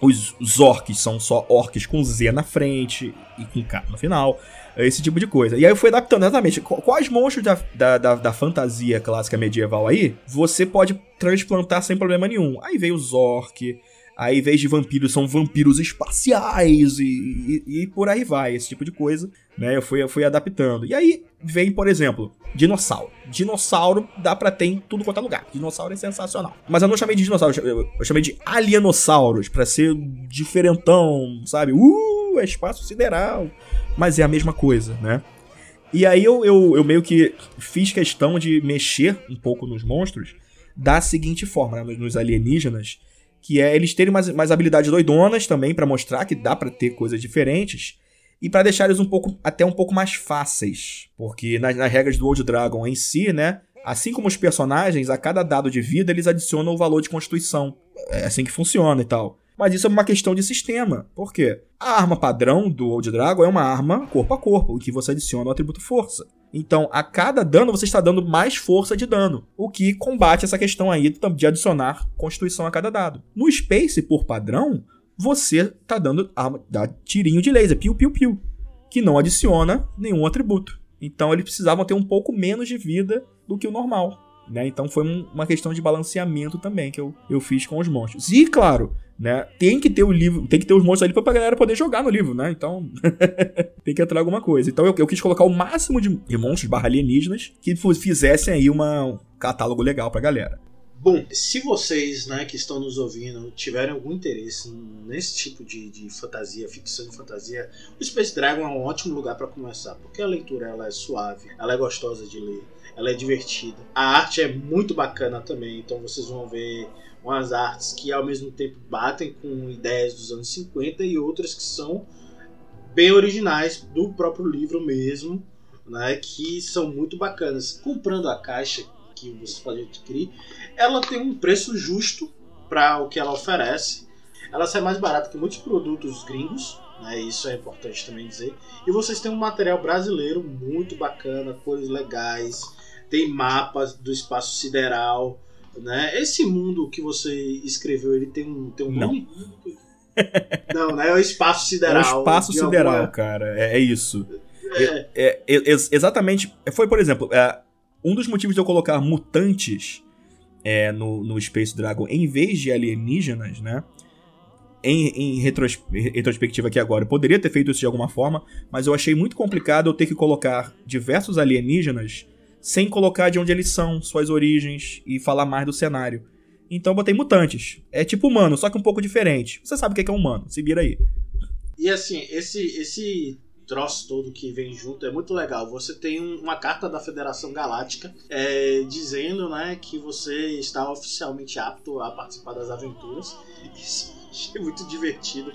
os, os orcs são só orcs com Z na frente e com K no final. Esse tipo de coisa. E aí eu fui adaptando exatamente. qu- Quais monstros da, da, da, da fantasia clássica medieval aí você pode transplantar sem problema nenhum? Aí veio os orc. Aí, em vez de vampiros, são vampiros espaciais e, e, e por aí vai, esse tipo de coisa, né? Eu fui, eu fui adaptando. E aí vem, por exemplo, dinossauro. Dinossauro dá pra ter em tudo quanto é lugar. Dinossauro é sensacional. Mas eu não chamei de dinossauro, eu, chamei de alienossauros, pra ser diferentão, sabe? Uh, é espaço sideral. Mas é a mesma coisa, né? E aí eu, eu, eu meio que fiz questão de mexer um pouco nos monstros da seguinte forma, né? nos alienígenas, que é eles terem mais, mais habilidades doidonas também pra mostrar que dá pra ter coisas diferentes e pra deixar eles um pouco até um pouco mais fáceis, porque nas, nas regras do Old Dragon em si, né, Assim como os personagens, a cada dado de vida eles adicionam o valor de constituição. É assim que funciona e tal. Mas isso é uma questão de sistema. Por quê? A arma padrão do Old Dragon é uma arma corpo a corpo, em que você adiciona o atributo força. Então, a cada dano, você está dando mais força de dano, o que combate essa questão aí de adicionar constituição a cada dado. No Space, por padrão, você está dando arma, dá tirinho de laser, piu-piu-piu, que não adiciona nenhum atributo. Então, eles precisavam ter um pouco menos de vida do que o normal. Né? Então foi um, uma questão de balanceamento também que eu, eu fiz com os monstros. E, claro, né? Tem que ter o livro, tem que ter os monstros ali pra galera poder jogar no livro, né? Então, tem que entrar alguma coisa. Então eu, eu quis colocar o máximo de, monstros barra alienígenas que fizessem aí uma, um catálogo legal pra galera. Bom, se vocês né, que estão nos ouvindo tiverem algum interesse nesse tipo de, de fantasia, ficção de fantasia, o Space Dragon é um ótimo lugar para começar, porque a leitura ela é suave, ela é gostosa de ler, ela é divertida. A arte é muito bacana também, então vocês vão ver umas artes que ao mesmo tempo batem com ideias dos anos 50 e outras que são bem originais do próprio livro mesmo, né, que são muito bacanas. Comprando a caixa que você pode adquirir, ela tem um preço justo para o que ela oferece. Ela sai mais barata que muitos produtos gringos, né, isso é importante também dizer. E vocês têm um material brasileiro muito bacana, cores legais, tem mapas do espaço sideral, né? Esse mundo que você escreveu, ele tem um, tem um nome? Não, né? É o espaço sideral. É o espaço sideral, alguma... cara. É, é isso. É. É, é, é exatamente. Foi, por exemplo, é, um dos motivos de eu colocar mutantes no, no Space Dragon em vez de alienígenas, né? Em, em retros, retrospectiva aqui agora, eu poderia ter feito isso de alguma forma, mas eu achei muito complicado eu ter que colocar diversos alienígenas sem colocar de onde eles são, suas origens e falar mais do cenário. Então eu botei mutantes. É tipo humano, só que um pouco diferente. Você sabe o que é humano, se vira aí. E assim, esse, esse troço todo que vem junto é muito legal. Você tem uma carta da Federação Galáctica é, dizendo né, que você está oficialmente apto a participar das aventuras. Isso achei muito divertido.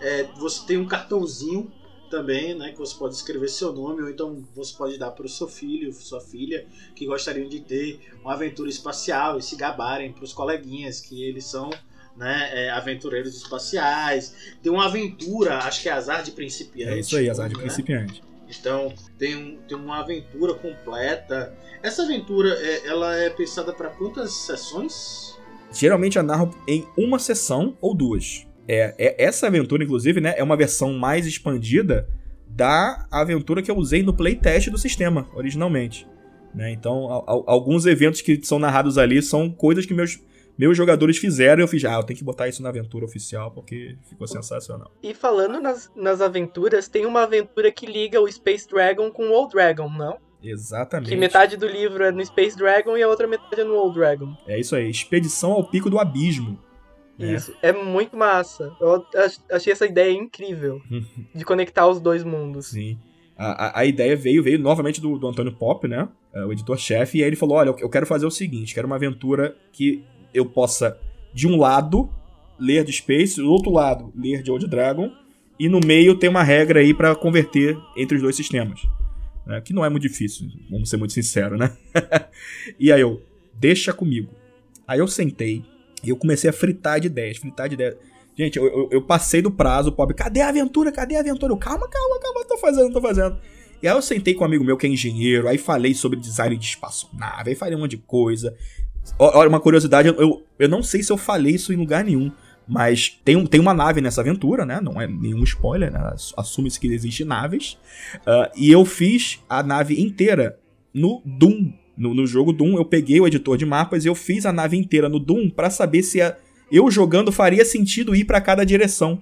É, você tem um cartãozinho também, né, que você pode escrever seu nome ou então você pode dar para o seu filho, sua filha, que gostariam de ter uma aventura espacial e se gabarem para os coleguinhas que eles são né, é, aventureiros espaciais. Tem uma aventura, acho que é Azar de Principiante. É isso aí, Azar de né? Principiante. Então tem, um, tem uma aventura completa. Essa aventura é, ela é pensada para quantas sessões? Geralmente eu narro em uma sessão ou duas. É, é, essa aventura, inclusive, né, é uma versão mais expandida da aventura que eu usei no playtest do sistema, originalmente. Né? Então, a, a, alguns eventos que são narrados ali são coisas que meus, meus jogadores fizeram e eu fiz, ah, eu tenho que botar isso na aventura oficial porque ficou sensacional. E falando nas, nas aventuras, tem uma aventura que liga o Space Dragon com o Old Dragon, não? Exatamente. Que metade do livro é no Space Dragon e a outra metade é no Old Dragon. É isso aí, Expedição ao Pico do Abismo. É. Isso, é muito massa. Eu achei essa ideia incrível de conectar os dois mundos. Sim. A, a, a, ideia veio, veio novamente do, do Antônio Pop, né? É, o editor-chefe, e aí ele falou: olha, eu quero fazer o seguinte: quero uma aventura que eu possa, de um lado, ler de Space, do outro lado, ler de Old Dragon, e no meio tem uma regra aí para converter entre os dois sistemas. Né? Que não é muito difícil, vamos ser muito sinceros, né? e aí eu, deixa comigo. Aí eu sentei, e eu comecei a fritar de ideias, fritar de ideias. Gente, eu, eu, eu passei do prazo, pobre. Cadê a aventura? Cadê a aventura? Eu, calma, calma, calma, tô fazendo, tô fazendo. E aí eu sentei com um amigo meu que é engenheiro, aí falei sobre design de espaçonave, aí falei um monte de coisa. Olha, uma curiosidade, eu, eu não sei se eu falei isso em lugar nenhum, mas tem, um, tem uma nave nessa aventura, né? Não é nenhum spoiler, né? Assume-se que existem naves. Uh, e eu fiz a nave inteira no Doom no, no jogo Doom, eu peguei o editor de mapas e eu fiz a nave inteira no Doom para saber se a, eu jogando faria sentido ir para cada direção.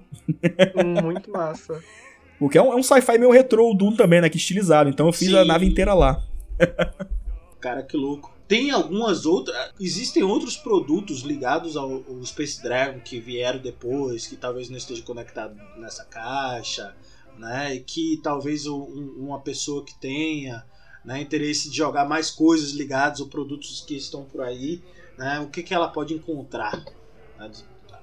Muito massa. Porque é um, é um sci-fi meio retrô, o Doom também, né? Que estilizado. Então eu fiz Sim. a nave inteira lá. Cara, que louco. Tem algumas outras. Existem outros produtos ligados ao, ao, Space Dragon que vieram depois, que talvez não esteja conectado nessa caixa, né? E que talvez um, uma pessoa que tenha né, interesse de jogar mais coisas ligadas ou produtos que estão por aí, né, o que, que ela pode encontrar né,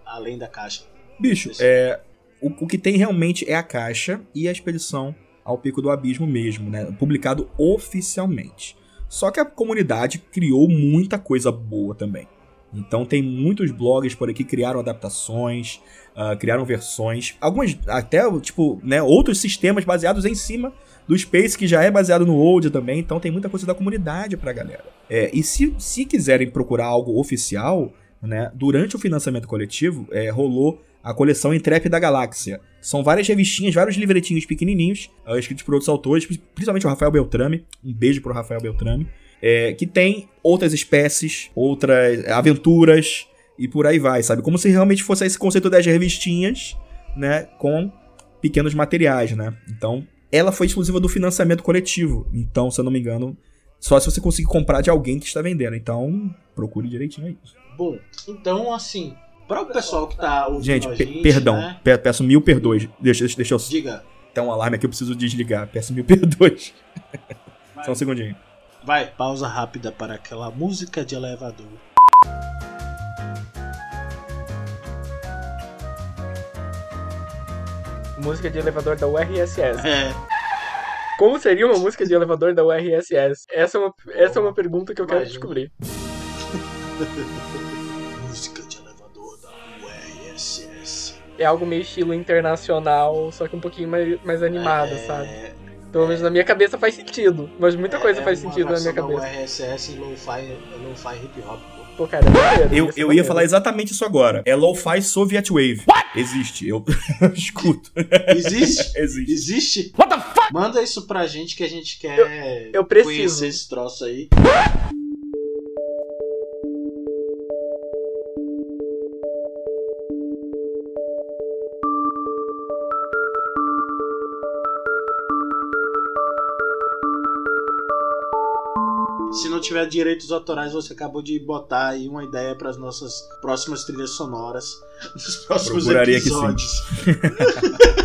além da caixa? Bicho, é, o, o que tem realmente é a caixa e a expedição ao Pico do Abismo mesmo, né, publicado oficialmente. Só que a comunidade criou muita coisa boa também. Então tem muitos blogs por aqui que criaram adaptações, uh, criaram versões, algumas até tipo, né, outros sistemas baseados em cima do Space que já é baseado no Old também, então tem muita coisa da comunidade pra galera. É, e se, se quiserem procurar algo oficial, né, durante o financiamento coletivo, é, rolou a coleção Entrep da Galáxia. São várias revistinhas, vários livretinhos pequenininhos, uh, escritos por outros autores, principalmente o Rafael Beltrame. Um beijo pro Rafael Beltrame. É, que tem outras espécies, outras aventuras e por aí vai, sabe? Como se realmente fosse esse conceito das revistinhas, né? Com pequenos materiais, né? Então, ela foi exclusiva do financiamento coletivo. Então, se eu não me engano, só se você conseguir comprar de alguém que está vendendo. Então, procure direitinho aí. Bom, então assim, para o pessoal que tá ouvindo gente, a gente, perdão, né? pe peço mil perdões. Deixa, deixa, deixa eu. Diga. Tem um alarme aqui, eu preciso desligar. Peço mil perdões. Só um segundinho. Vai, pausa rápida para aquela música de elevador. Música de elevador da URSS. É, Como seria uma música de elevador da URSS? Essa é uma, essa é uma pergunta que eu quero Imagina. descobrir. música de elevador da URSS. É algo meio estilo internacional, só que um pouquinho mais, mais animado, É, sabe? Pelo menos na minha cabeça faz sentido. Mas muita coisa é faz sentido na minha cabeça. Da URSS em lo-fi lo-fi hip hop. pô. Pô, cara, é maneiro, Eu, é eu ia maneiro. falar exatamente isso agora. É Lo-Fi Soviet Wave. Existe. Eu escuto. Existe? Existe. Existe? What the fuck? Manda isso pra gente que a gente quer eu preciso. conhecer esse troço aí. Se não tiver direitos autorais, você acabou de botar aí uma ideia para as nossas próximas trilhas sonoras, nos próximos Procuraria que sim. episódios.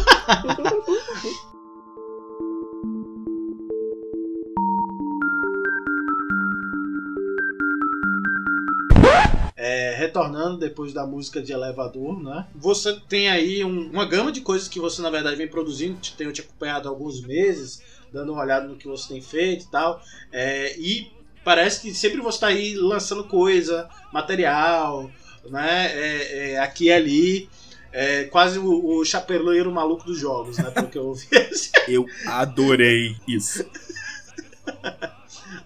É, retornando depois da música de elevador, né? Você tem aí um- uma gama de coisas que você na verdade vem produzindo, te- tenho te acompanhado há alguns meses, dando uma olhada no que você tem feito e tal. É, e parece que sempre você está aí lançando coisa, material, né? É, é, aqui e ali. É quase o, o chapeleiro maluco dos jogos, né? Pelo que eu ouvi. Eu adorei isso.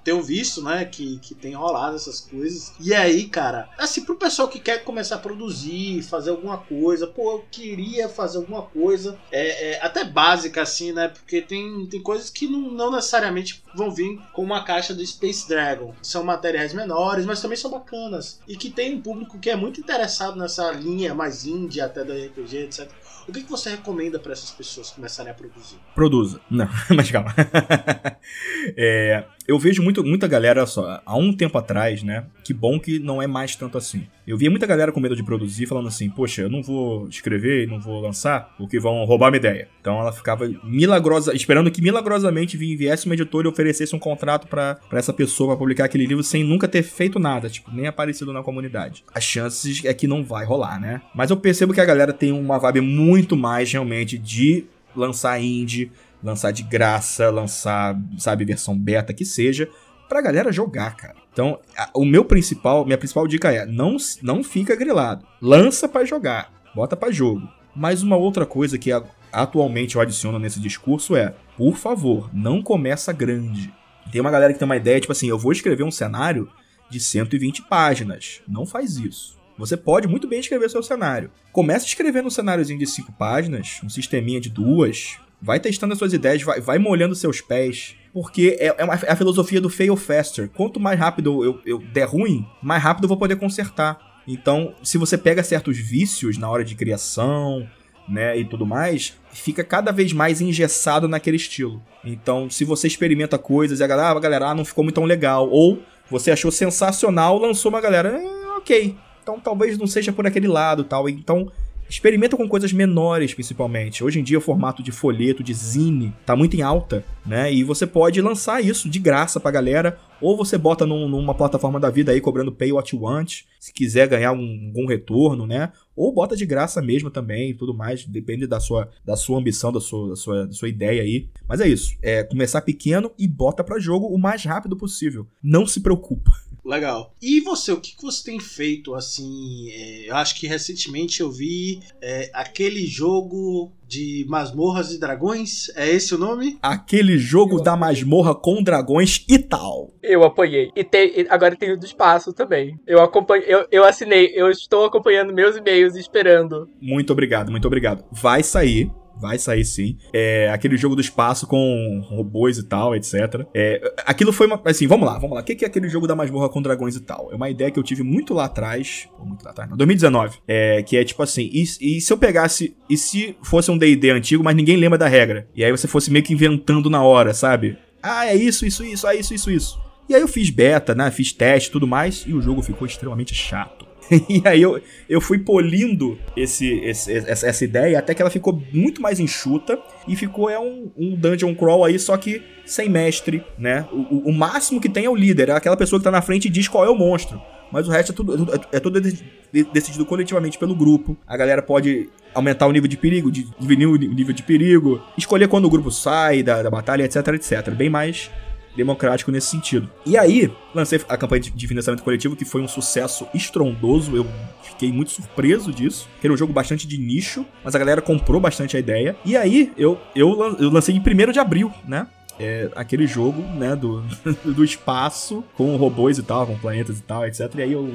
Tenho visto, né, que, que tem rolado essas coisas. E aí, cara, assim, pro pessoal que quer começar a produzir, fazer alguma coisa, pô, eu queria fazer alguma coisa, é, é, até básica, assim, né, porque tem, tem coisas que não, não necessariamente vão vir com uma caixa do Space Dragon. São materiais menores, mas também são bacanas. E que tem um público que é muito interessado nessa linha mais indie, até do RPG, etc. O que, que você recomenda para essas pessoas começarem a produzir? Produza. Não, mas calma. É, eu vejo muito, muita galera, só, há um tempo atrás, né? Que bom que não é mais tanto assim. Eu via muita galera com medo de produzir, falando assim, poxa, eu não vou escrever, não vou lançar, porque vão roubar minha ideia. Então ela ficava milagrosa, esperando que milagrosamente vi- viesse uma editora e oferecesse um contrato pra essa pessoa pra publicar aquele livro sem nunca ter feito nada, tipo, nem aparecido na comunidade. As chances é que não vai rolar, né? Mas eu percebo que a galera tem uma vibe muito mais realmente de lançar indie, lançar de graça, lançar, sabe, versão beta que seja, pra galera jogar, cara. Então, a- o meu principal, minha principal dica é: não, não fica grilado. Lança pra jogar, bota pra jogo. Mas uma outra coisa que a- atualmente eu adiciono nesse discurso é: por favor, não começa grande. Tem uma galera que tem uma ideia, tipo assim, eu vou escrever um cenário de 120 páginas. Não faz isso. Você pode muito bem escrever seu cenário. Comece escrevendo um cenáriozinho de 5 páginas, um sisteminha de duas. Vai testando as suas ideias, vai, vai molhando seus pés. Porque é, é, uma- é a filosofia do fail faster. Quanto mais rápido eu, eu der ruim, mais rápido eu vou poder consertar. Então, se você pega certos vícios na hora de criação, né, e tudo mais, fica cada vez mais engessado naquele estilo. Então, se você experimenta coisas e a galera, ah, galera, ah, não ficou muito tão legal, ou você achou sensacional, lançou uma galera, é, ok. Então, talvez não seja por aquele lado, tal. Então, Experimenta com coisas menores, principalmente. Hoje em dia, o formato de folheto, de zine, tá muito em alta, né? E você pode lançar isso de graça pra galera, ou você bota num, numa plataforma da vida aí cobrando pay what you want, se quiser ganhar um, algum retorno, né? Ou bota de graça mesmo também tudo mais, depende da sua, da sua ambição, da sua, da, sua, da sua ideia aí. Mas é isso, é começar pequeno e bota para jogo o mais rápido possível. Não se preocupa. Legal. E você, o que, que você tem feito assim? É, eu acho que recentemente eu vi é, aquele jogo de masmorras e dragões. É esse o nome? Aquele jogo da masmorra com dragões e tal. Eu apoiei. E tem, agora tem o do espaço também. Eu acompanho, eu, eu assinei, eu estou acompanhando meus e-mails esperando. Muito obrigado, muito obrigado. Vai sair Vai sair sim. É, aquele jogo do espaço com robôs e tal, etc. É, aquilo foi uma. Assim, vamos lá, vamos lá. O que é aquele jogo da masmorra com dragões e tal? É uma ideia que eu tive muito lá atrás. Muito lá atrás, não. 2019. É, que é tipo assim. E, e se eu pegasse. E se fosse um DD antigo, mas ninguém lembra da regra? E aí você fosse meio que inventando na hora, sabe? Ah, é isso, isso, isso, ah, isso, isso, isso. E aí eu fiz beta, né? Fiz teste e tudo mais. E o jogo ficou extremamente chato. e aí eu, eu fui polindo esse, esse, essa, essa, ideia até que ela ficou muito mais enxuta e ficou é um, um dungeon crawl aí, só que sem mestre, né? O, o, máximo que tem é o líder, é aquela pessoa que tá na frente e diz qual é o monstro. Mas o resto é tudo, é tudo é decidido coletivamente pelo grupo. A galera pode aumentar o nível de perigo, diminuir o nível de perigo, escolher quando o grupo sai da, da batalha, etc, etc. Bem mais democrático nesse sentido. E aí, lancei a campanha de financiamento coletivo, que foi um sucesso estrondoso. Eu fiquei muito surpreso disso. Era um jogo bastante de nicho, mas a galera comprou bastante a ideia. E aí, eu, eu, eu lancei em 1 de abril, né? É aquele jogo, né, do, do espaço, com robôs e tal, com planetas e tal, etc. E aí eu.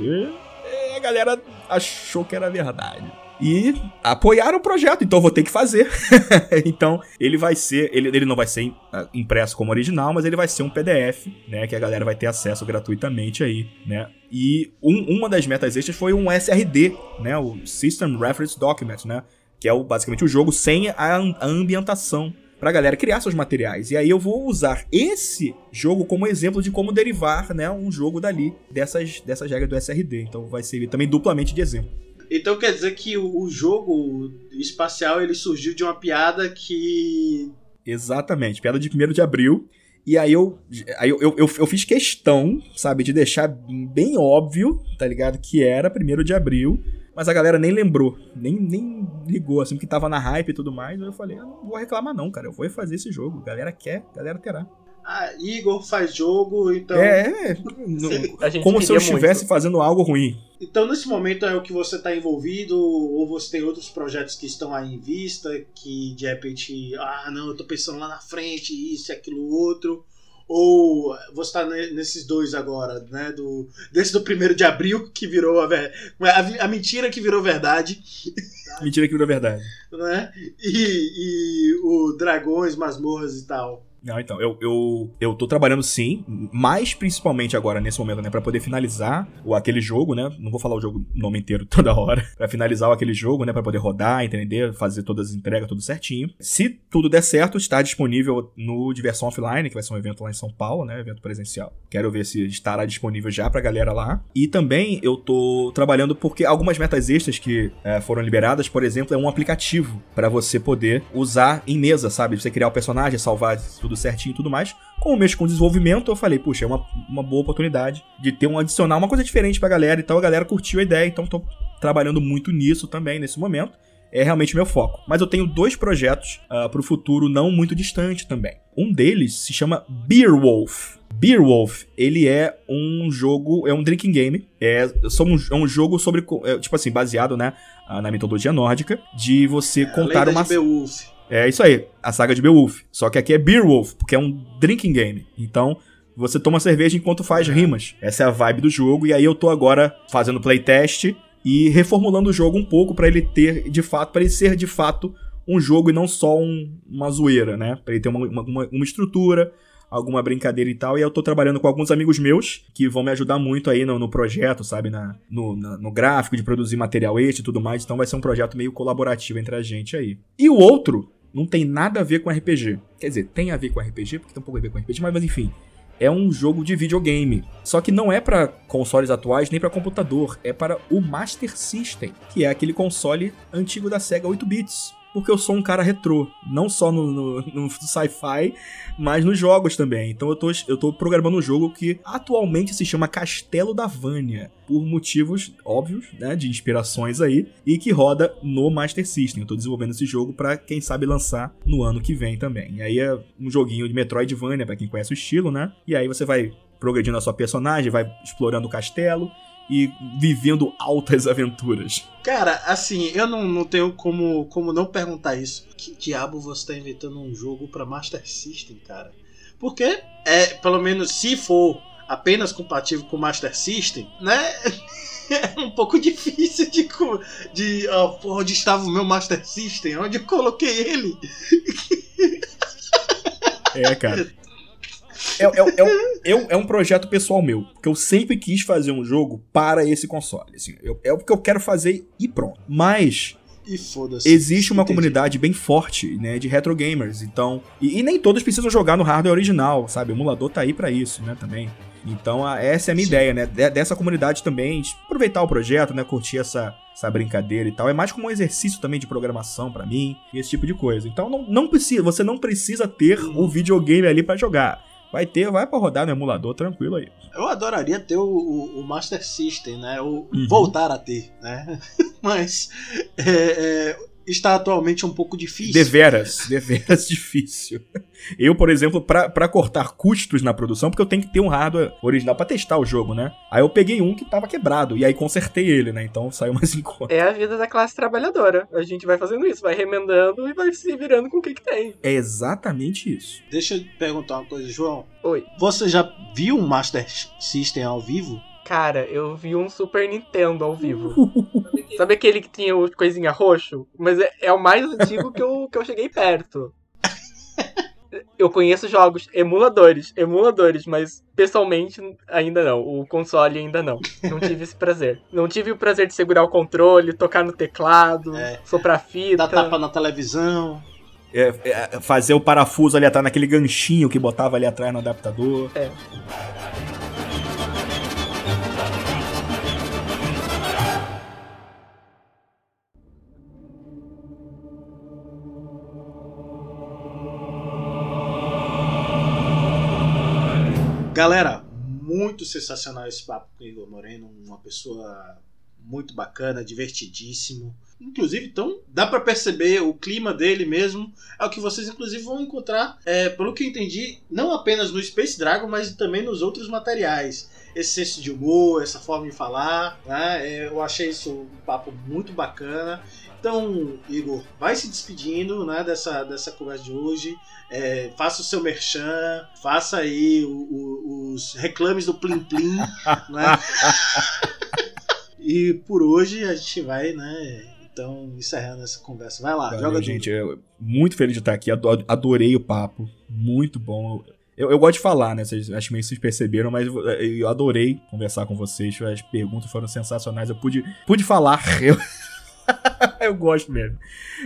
A galera achou que era verdade e apoiaram o projeto, então vou ter que fazer. então, ele vai ser, ele, ele não vai ser ah, impresso como original, mas ele vai ser um PDF, né, que a galera vai ter acesso gratuitamente aí, né? E um, uma das metas extras foi um SRD, né, o System Reference Document, né, que é o, basicamente o jogo sem a, a ambientação pra galera criar seus materiais. E aí eu vou usar esse jogo como exemplo de como derivar, né, um jogo dali dessas dessas regras do SRD. Então vai servir também duplamente de exemplo. Então quer dizer que o jogo espacial ele surgiu de uma piada que. Exatamente, piada de 1 de abril. E aí eu, aí eu, eu, eu, fiz questão, sabe, de deixar bem óbvio, tá ligado? Que era 1 de abril. Mas a galera nem lembrou, nem, nem ligou, assim, que tava na hype e tudo mais. Eu falei, eu não vou reclamar não, cara. Eu vou fazer esse jogo. Galera quer, galera terá. Ah, Igor faz jogo, então. É, como se eu estivesse muito. fazendo algo ruim. Então, nesse momento é o que você está envolvido, ou você tem outros projetos que estão aí em vista, que de repente, ah, não, eu tô pensando lá na frente, isso e aquilo outro. Ou você está nesses dois agora, né? Do, desse do primeiro de abril, que virou a, a, a mentira que virou verdade. Mentira que virou verdade. Né? E, e o Dragões, Masmorras e tal. Não, então, eu, eu, eu tô trabalhando sim, mais principalmente agora, nesse momento, né, pra poder finalizar o, aquele jogo, né, não vou falar o jogo nome inteiro toda hora, pra finalizar aquele jogo, né, pra poder rodar, entender, fazer todas as entregas, tudo certinho. Se tudo der certo, está disponível no Diversão Offline, que vai ser um evento lá em São Paulo, né, evento presencial. Quero ver se estará disponível já pra galera lá. E também eu tô trabalhando porque algumas metas extras que é, foram liberadas, por exemplo, é um aplicativo para você poder usar em mesa, sabe? Você criar o personagem, salvar tudo certinho e tudo mais. Como eu mexo com desenvolvimento, eu falei, puxa, é uma, uma boa oportunidade de ter um adicional, uma coisa diferente pra galera. Então a galera curtiu a ideia, então tô trabalhando muito nisso também nesse momento. É realmente meu foco. Mas eu tenho dois projetos uh, pro futuro não muito distante também. Um deles se chama Beerwolf. Beerwolf, ele é um jogo, é um drinking game. É, é um jogo sobre, é, tipo assim, baseado, né, ah, na mitologia nórdica, de você é, contar uma. Beowulf. É isso aí, a saga de Beowulf. Só que aqui é Beerwolf, porque é um drinking game. Então, você toma cerveja enquanto faz rimas. Essa é a vibe do jogo. E aí eu tô agora fazendo playtest e reformulando o jogo um pouco para ele ter, de fato, para ele ser de fato um jogo e não só um, uma zoeira, né? Pra ele ter uma, uma, uma estrutura, alguma brincadeira e tal. E eu tô trabalhando com alguns amigos meus que vão me ajudar muito aí no, no projeto, sabe? Na, no, na, no gráfico, de produzir material este e tudo mais. Então vai ser um projeto meio colaborativo entre a gente aí. E o outro não tem nada a ver com RPG. Quer dizer, tem a ver com RPG, porque tem um pouco a ver com RPG, mas, mas enfim. é um jogo de videogame. Só que não é para consoles atuais nem para computador, é para o Master System, que é aquele console antigo da Sega 8 bits porque eu sou um cara retrô. Não só no, no, no sci-fi, mas nos jogos também. Então eu tô, eu tô programando um jogo que atualmente se chama Castelo da Vânia. Por motivos óbvios, né? De inspirações aí. E que roda no Master System. Eu tô desenvolvendo esse jogo para quem sabe lançar no ano que vem também. E aí é um joguinho de Metroidvania, para quem conhece o estilo, né? E aí você vai progredindo a sua personagem, vai explorando o castelo e vivendo altas aventuras. Cara, assim, eu não, não tenho como, como não perguntar isso. Que diabo você tá inventando um jogo pra Master System, cara? Porque, é, pelo menos se for apenas compatível com Master System, né? é um pouco difícil de. de oh, onde estava o meu Master System? Onde eu coloquei ele? É, cara. É, é, é, é, é, um projeto pessoal meu. Porque eu sempre quis fazer um jogo para esse console. Assim, eu, é o que eu quero fazer e pronto. Mas. Existe uma Entendi. comunidade bem forte, né, de retro gamers. Então, e, e, nem todos precisam jogar no hardware original, sabe? O emulador tá aí para isso, né, também. Então, a, essa é a minha Sim. ideia, né? dessa comunidade também, aproveitar o projeto, né, curtir essa, essa brincadeira e tal. É mais como um exercício também de programação para mim e esse tipo de coisa. Então, não, não precisa, você não precisa ter o videogame ali para jogar. Vai ter, vai para rodar no emulador tranquilo aí. Eu adoraria ter o, o, o Master System, né? O, uhum. Voltar a ter, né? Mas é, é, está atualmente um pouco difícil. Deveras, deveras difícil. Eu, por exemplo, para cortar custos na produção, porque eu tenho que ter um hardware original para testar o jogo, né? Aí eu peguei um que tava quebrado e aí consertei ele, né? Então saiu mais em conta. É a vida da classe trabalhadora. A gente vai fazendo isso, vai remendando e vai se virando com o que, que tem. É exatamente isso. Deixa eu perguntar uma coisa, João. Oi. Você já viu um Master System ao vivo? Cara, eu vi um Super Nintendo ao vivo. Sabe aquele que tinha o coisinha roxo? Mas é, é o mais antigo que eu, que eu cheguei perto. Eu conheço jogos emuladores, emuladores, mas pessoalmente ainda não. O console ainda não. Não tive esse prazer. Não tive o prazer de segurar o controle, tocar no teclado, é, soprar fita. Dar tapa na televisão. É, é, fazer o parafuso ali atrás, naquele ganchinho que botava ali atrás no adaptador. É. Galera, muito sensacional esse papo com o Igor Moreno, uma pessoa muito bacana, divertidíssimo. Inclusive, então, dá para perceber o clima dele mesmo. É o que vocês, inclusive, vão encontrar, é, pelo que eu entendi, não apenas no Space Dragon, mas também nos outros materiais. Esse senso de humor, essa forma de falar, né? É, eu achei isso um papo muito bacana. Então, Igor, vai se despedindo né, dessa, dessa conversa de hoje. É, faça o seu merchan, faça aí o, o, os reclames do Plim Plim. né? e por hoje a gente vai, né? Então, encerrando essa conversa. Vai lá, Valeu, joga gente. muito feliz de estar aqui. Adorei o papo. Muito bom. Eu, eu, gosto de falar, né? Vocês, acho que vocês perceberam, mas eu, eu, adorei conversar com vocês. As perguntas foram sensacionais. Eu pude, pude falar. Eu, eu gosto mesmo.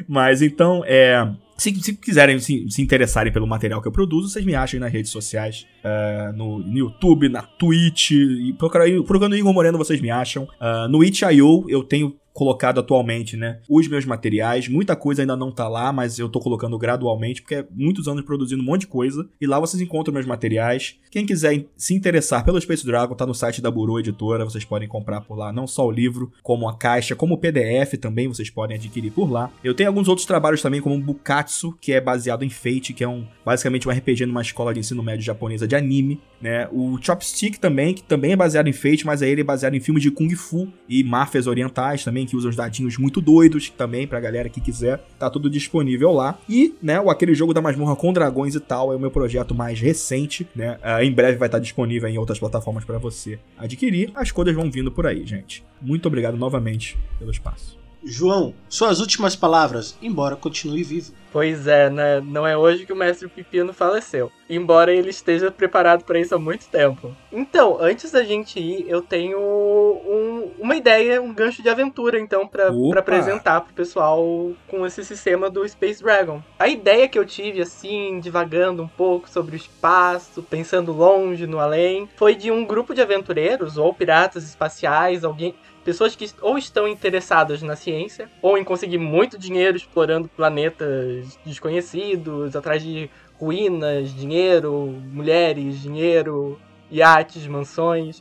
Mas então, é. Se, se quiserem se, se, interessarem pelo material que eu produzo, vocês me acham nas redes sociais, uh, no, no, YouTube, na Twitch, e procurando, procurando Igor Moreno vocês me acham. Uh, no itch.io eu tenho colocado atualmente, né? Os meus materiais, muita coisa ainda não tá lá, mas eu tô colocando gradualmente, porque é muitos anos produzindo um monte de coisa. E lá vocês encontram meus materiais. Quem quiser se interessar pelo Space Dragon, tá no site da Buru Editora, vocês podem comprar por lá, não só o livro, como a caixa, como o PDF também vocês podem adquirir por lá. Eu tenho alguns outros trabalhos também, como o Bukatsu, que é baseado em Fate, que é um basicamente um RPG numa escola de ensino médio japonesa de anime, né? O Chopstick também, que também é baseado em Fate, mas aí ele é baseado em filmes de Kung Fu e máfias orientais também, que usam os dadinhos muito doidos também, pra galera que quiser, tá tudo disponível lá. E, né, o aquele jogo da masmorra com dragões e tal é o meu projeto mais recente, né? Uh, em breve vai estar disponível em outras plataformas para você adquirir. As coisas vão vindo por aí, gente. Muito obrigado novamente pelo espaço. João, suas últimas palavras, embora continue vivo. Pois é, né? Não é hoje que o mestre Pepino faleceu. Embora ele esteja preparado para isso há muito tempo. Então, antes da gente ir, eu tenho um, uma ideia, um gancho de aventura, então, para apresentar pro pessoal com esse sistema do Space Dragon. A ideia que eu tive, assim, divagando um pouco sobre o espaço, pensando longe, no além, foi de um grupo de aventureiros, ou piratas espaciais, alguém pessoas que ou estão interessadas na ciência, ou em conseguir muito dinheiro explorando planetas desconhecidos, atrás de ruínas, dinheiro, mulheres, dinheiro, iates, mansões.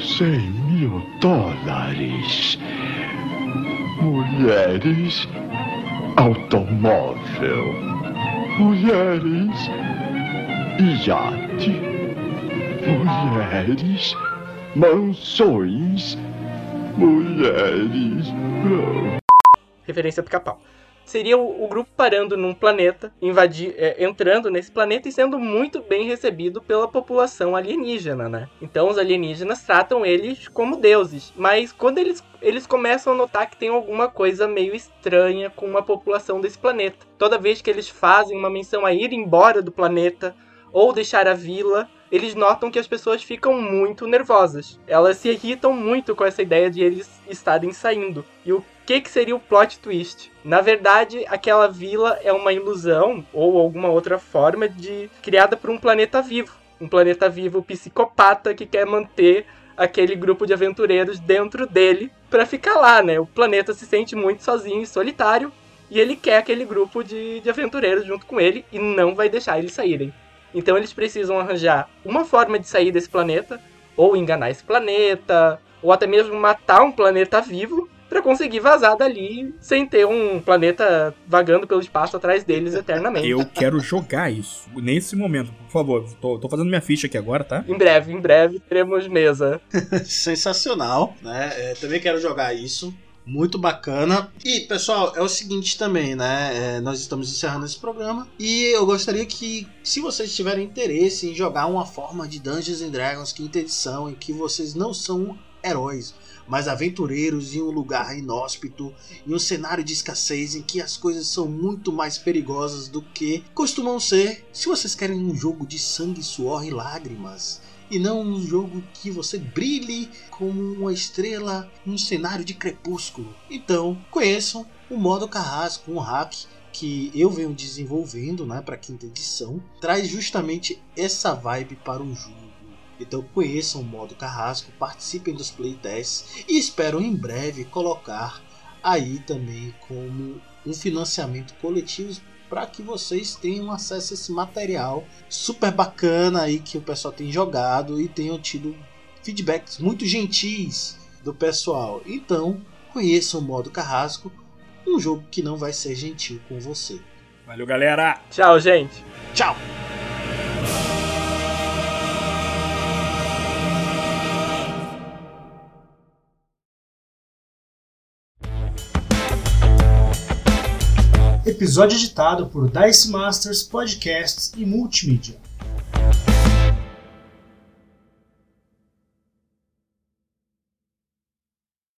Cem mil dólares. Mulheres. Automóvel. Mulheres. Iate. Mulheres mansões, mulheres. Referência pica-pau. Seria o, grupo parando num planeta, invadir, é, entrando nesse planeta e sendo muito bem recebido pela população alienígena, né? Então os alienígenas tratam eles como deuses, mas quando eles, eles começam a notar que tem alguma coisa meio estranha com a população desse planeta. Toda vez que eles fazem uma menção a ir embora do planeta ou deixar a vila, eles notam que as pessoas ficam muito nervosas. Elas se irritam muito com essa ideia de eles estarem saindo. E o que, que seria o plot twist? Na verdade, aquela vila é uma ilusão ou alguma outra forma de criada por um planeta vivo. Um planeta vivo psicopata que quer manter aquele grupo de aventureiros dentro dele para ficar lá, né? O planeta se sente muito sozinho e solitário e ele quer aquele grupo de, de aventureiros junto com ele e não vai deixar eles saírem. Então eles precisam arranjar uma forma de sair desse planeta, ou enganar esse planeta, ou até mesmo matar um planeta vivo para conseguir vazar dali sem ter um planeta vagando pelo espaço atrás deles eternamente. Eu quero jogar isso nesse momento, por favor. Tô, tô fazendo minha ficha aqui agora, tá? Em breve, em breve teremos mesa. Sensacional, né? É, também quero jogar isso muito bacana. E, pessoal, é o seguinte também, né? É, nós estamos encerrando esse programa e eu gostaria que, se vocês tiverem interesse em jogar uma forma de Dungeons and Dragons quinta edição, em que vocês não são heróis, mas aventureiros em um lugar inóspito, em um cenário de escassez em que as coisas são muito mais perigosas do que costumam ser. Se vocês querem um jogo de sangue, suor e lágrimas, e não um jogo que você brilhe como uma estrela num cenário de crepúsculo. Então, conheçam o modo carrasco, um hack que eu venho desenvolvendo, né, para quinta edição, traz justamente essa vibe para o jogo. Então conheçam o modo carrasco, participem dos playtests e espero em breve colocar aí também como um financiamento coletivo para que vocês tenham acesso a esse material super bacana aí que o pessoal tem jogado e tenham tido feedbacks muito gentis do pessoal. Então, conheça o modo Carrasco, um jogo que não vai ser gentil com você. Valeu, galera! Tchau, gente! Tchau! Episódio editado por Dice Masters Podcasts e Multimídia.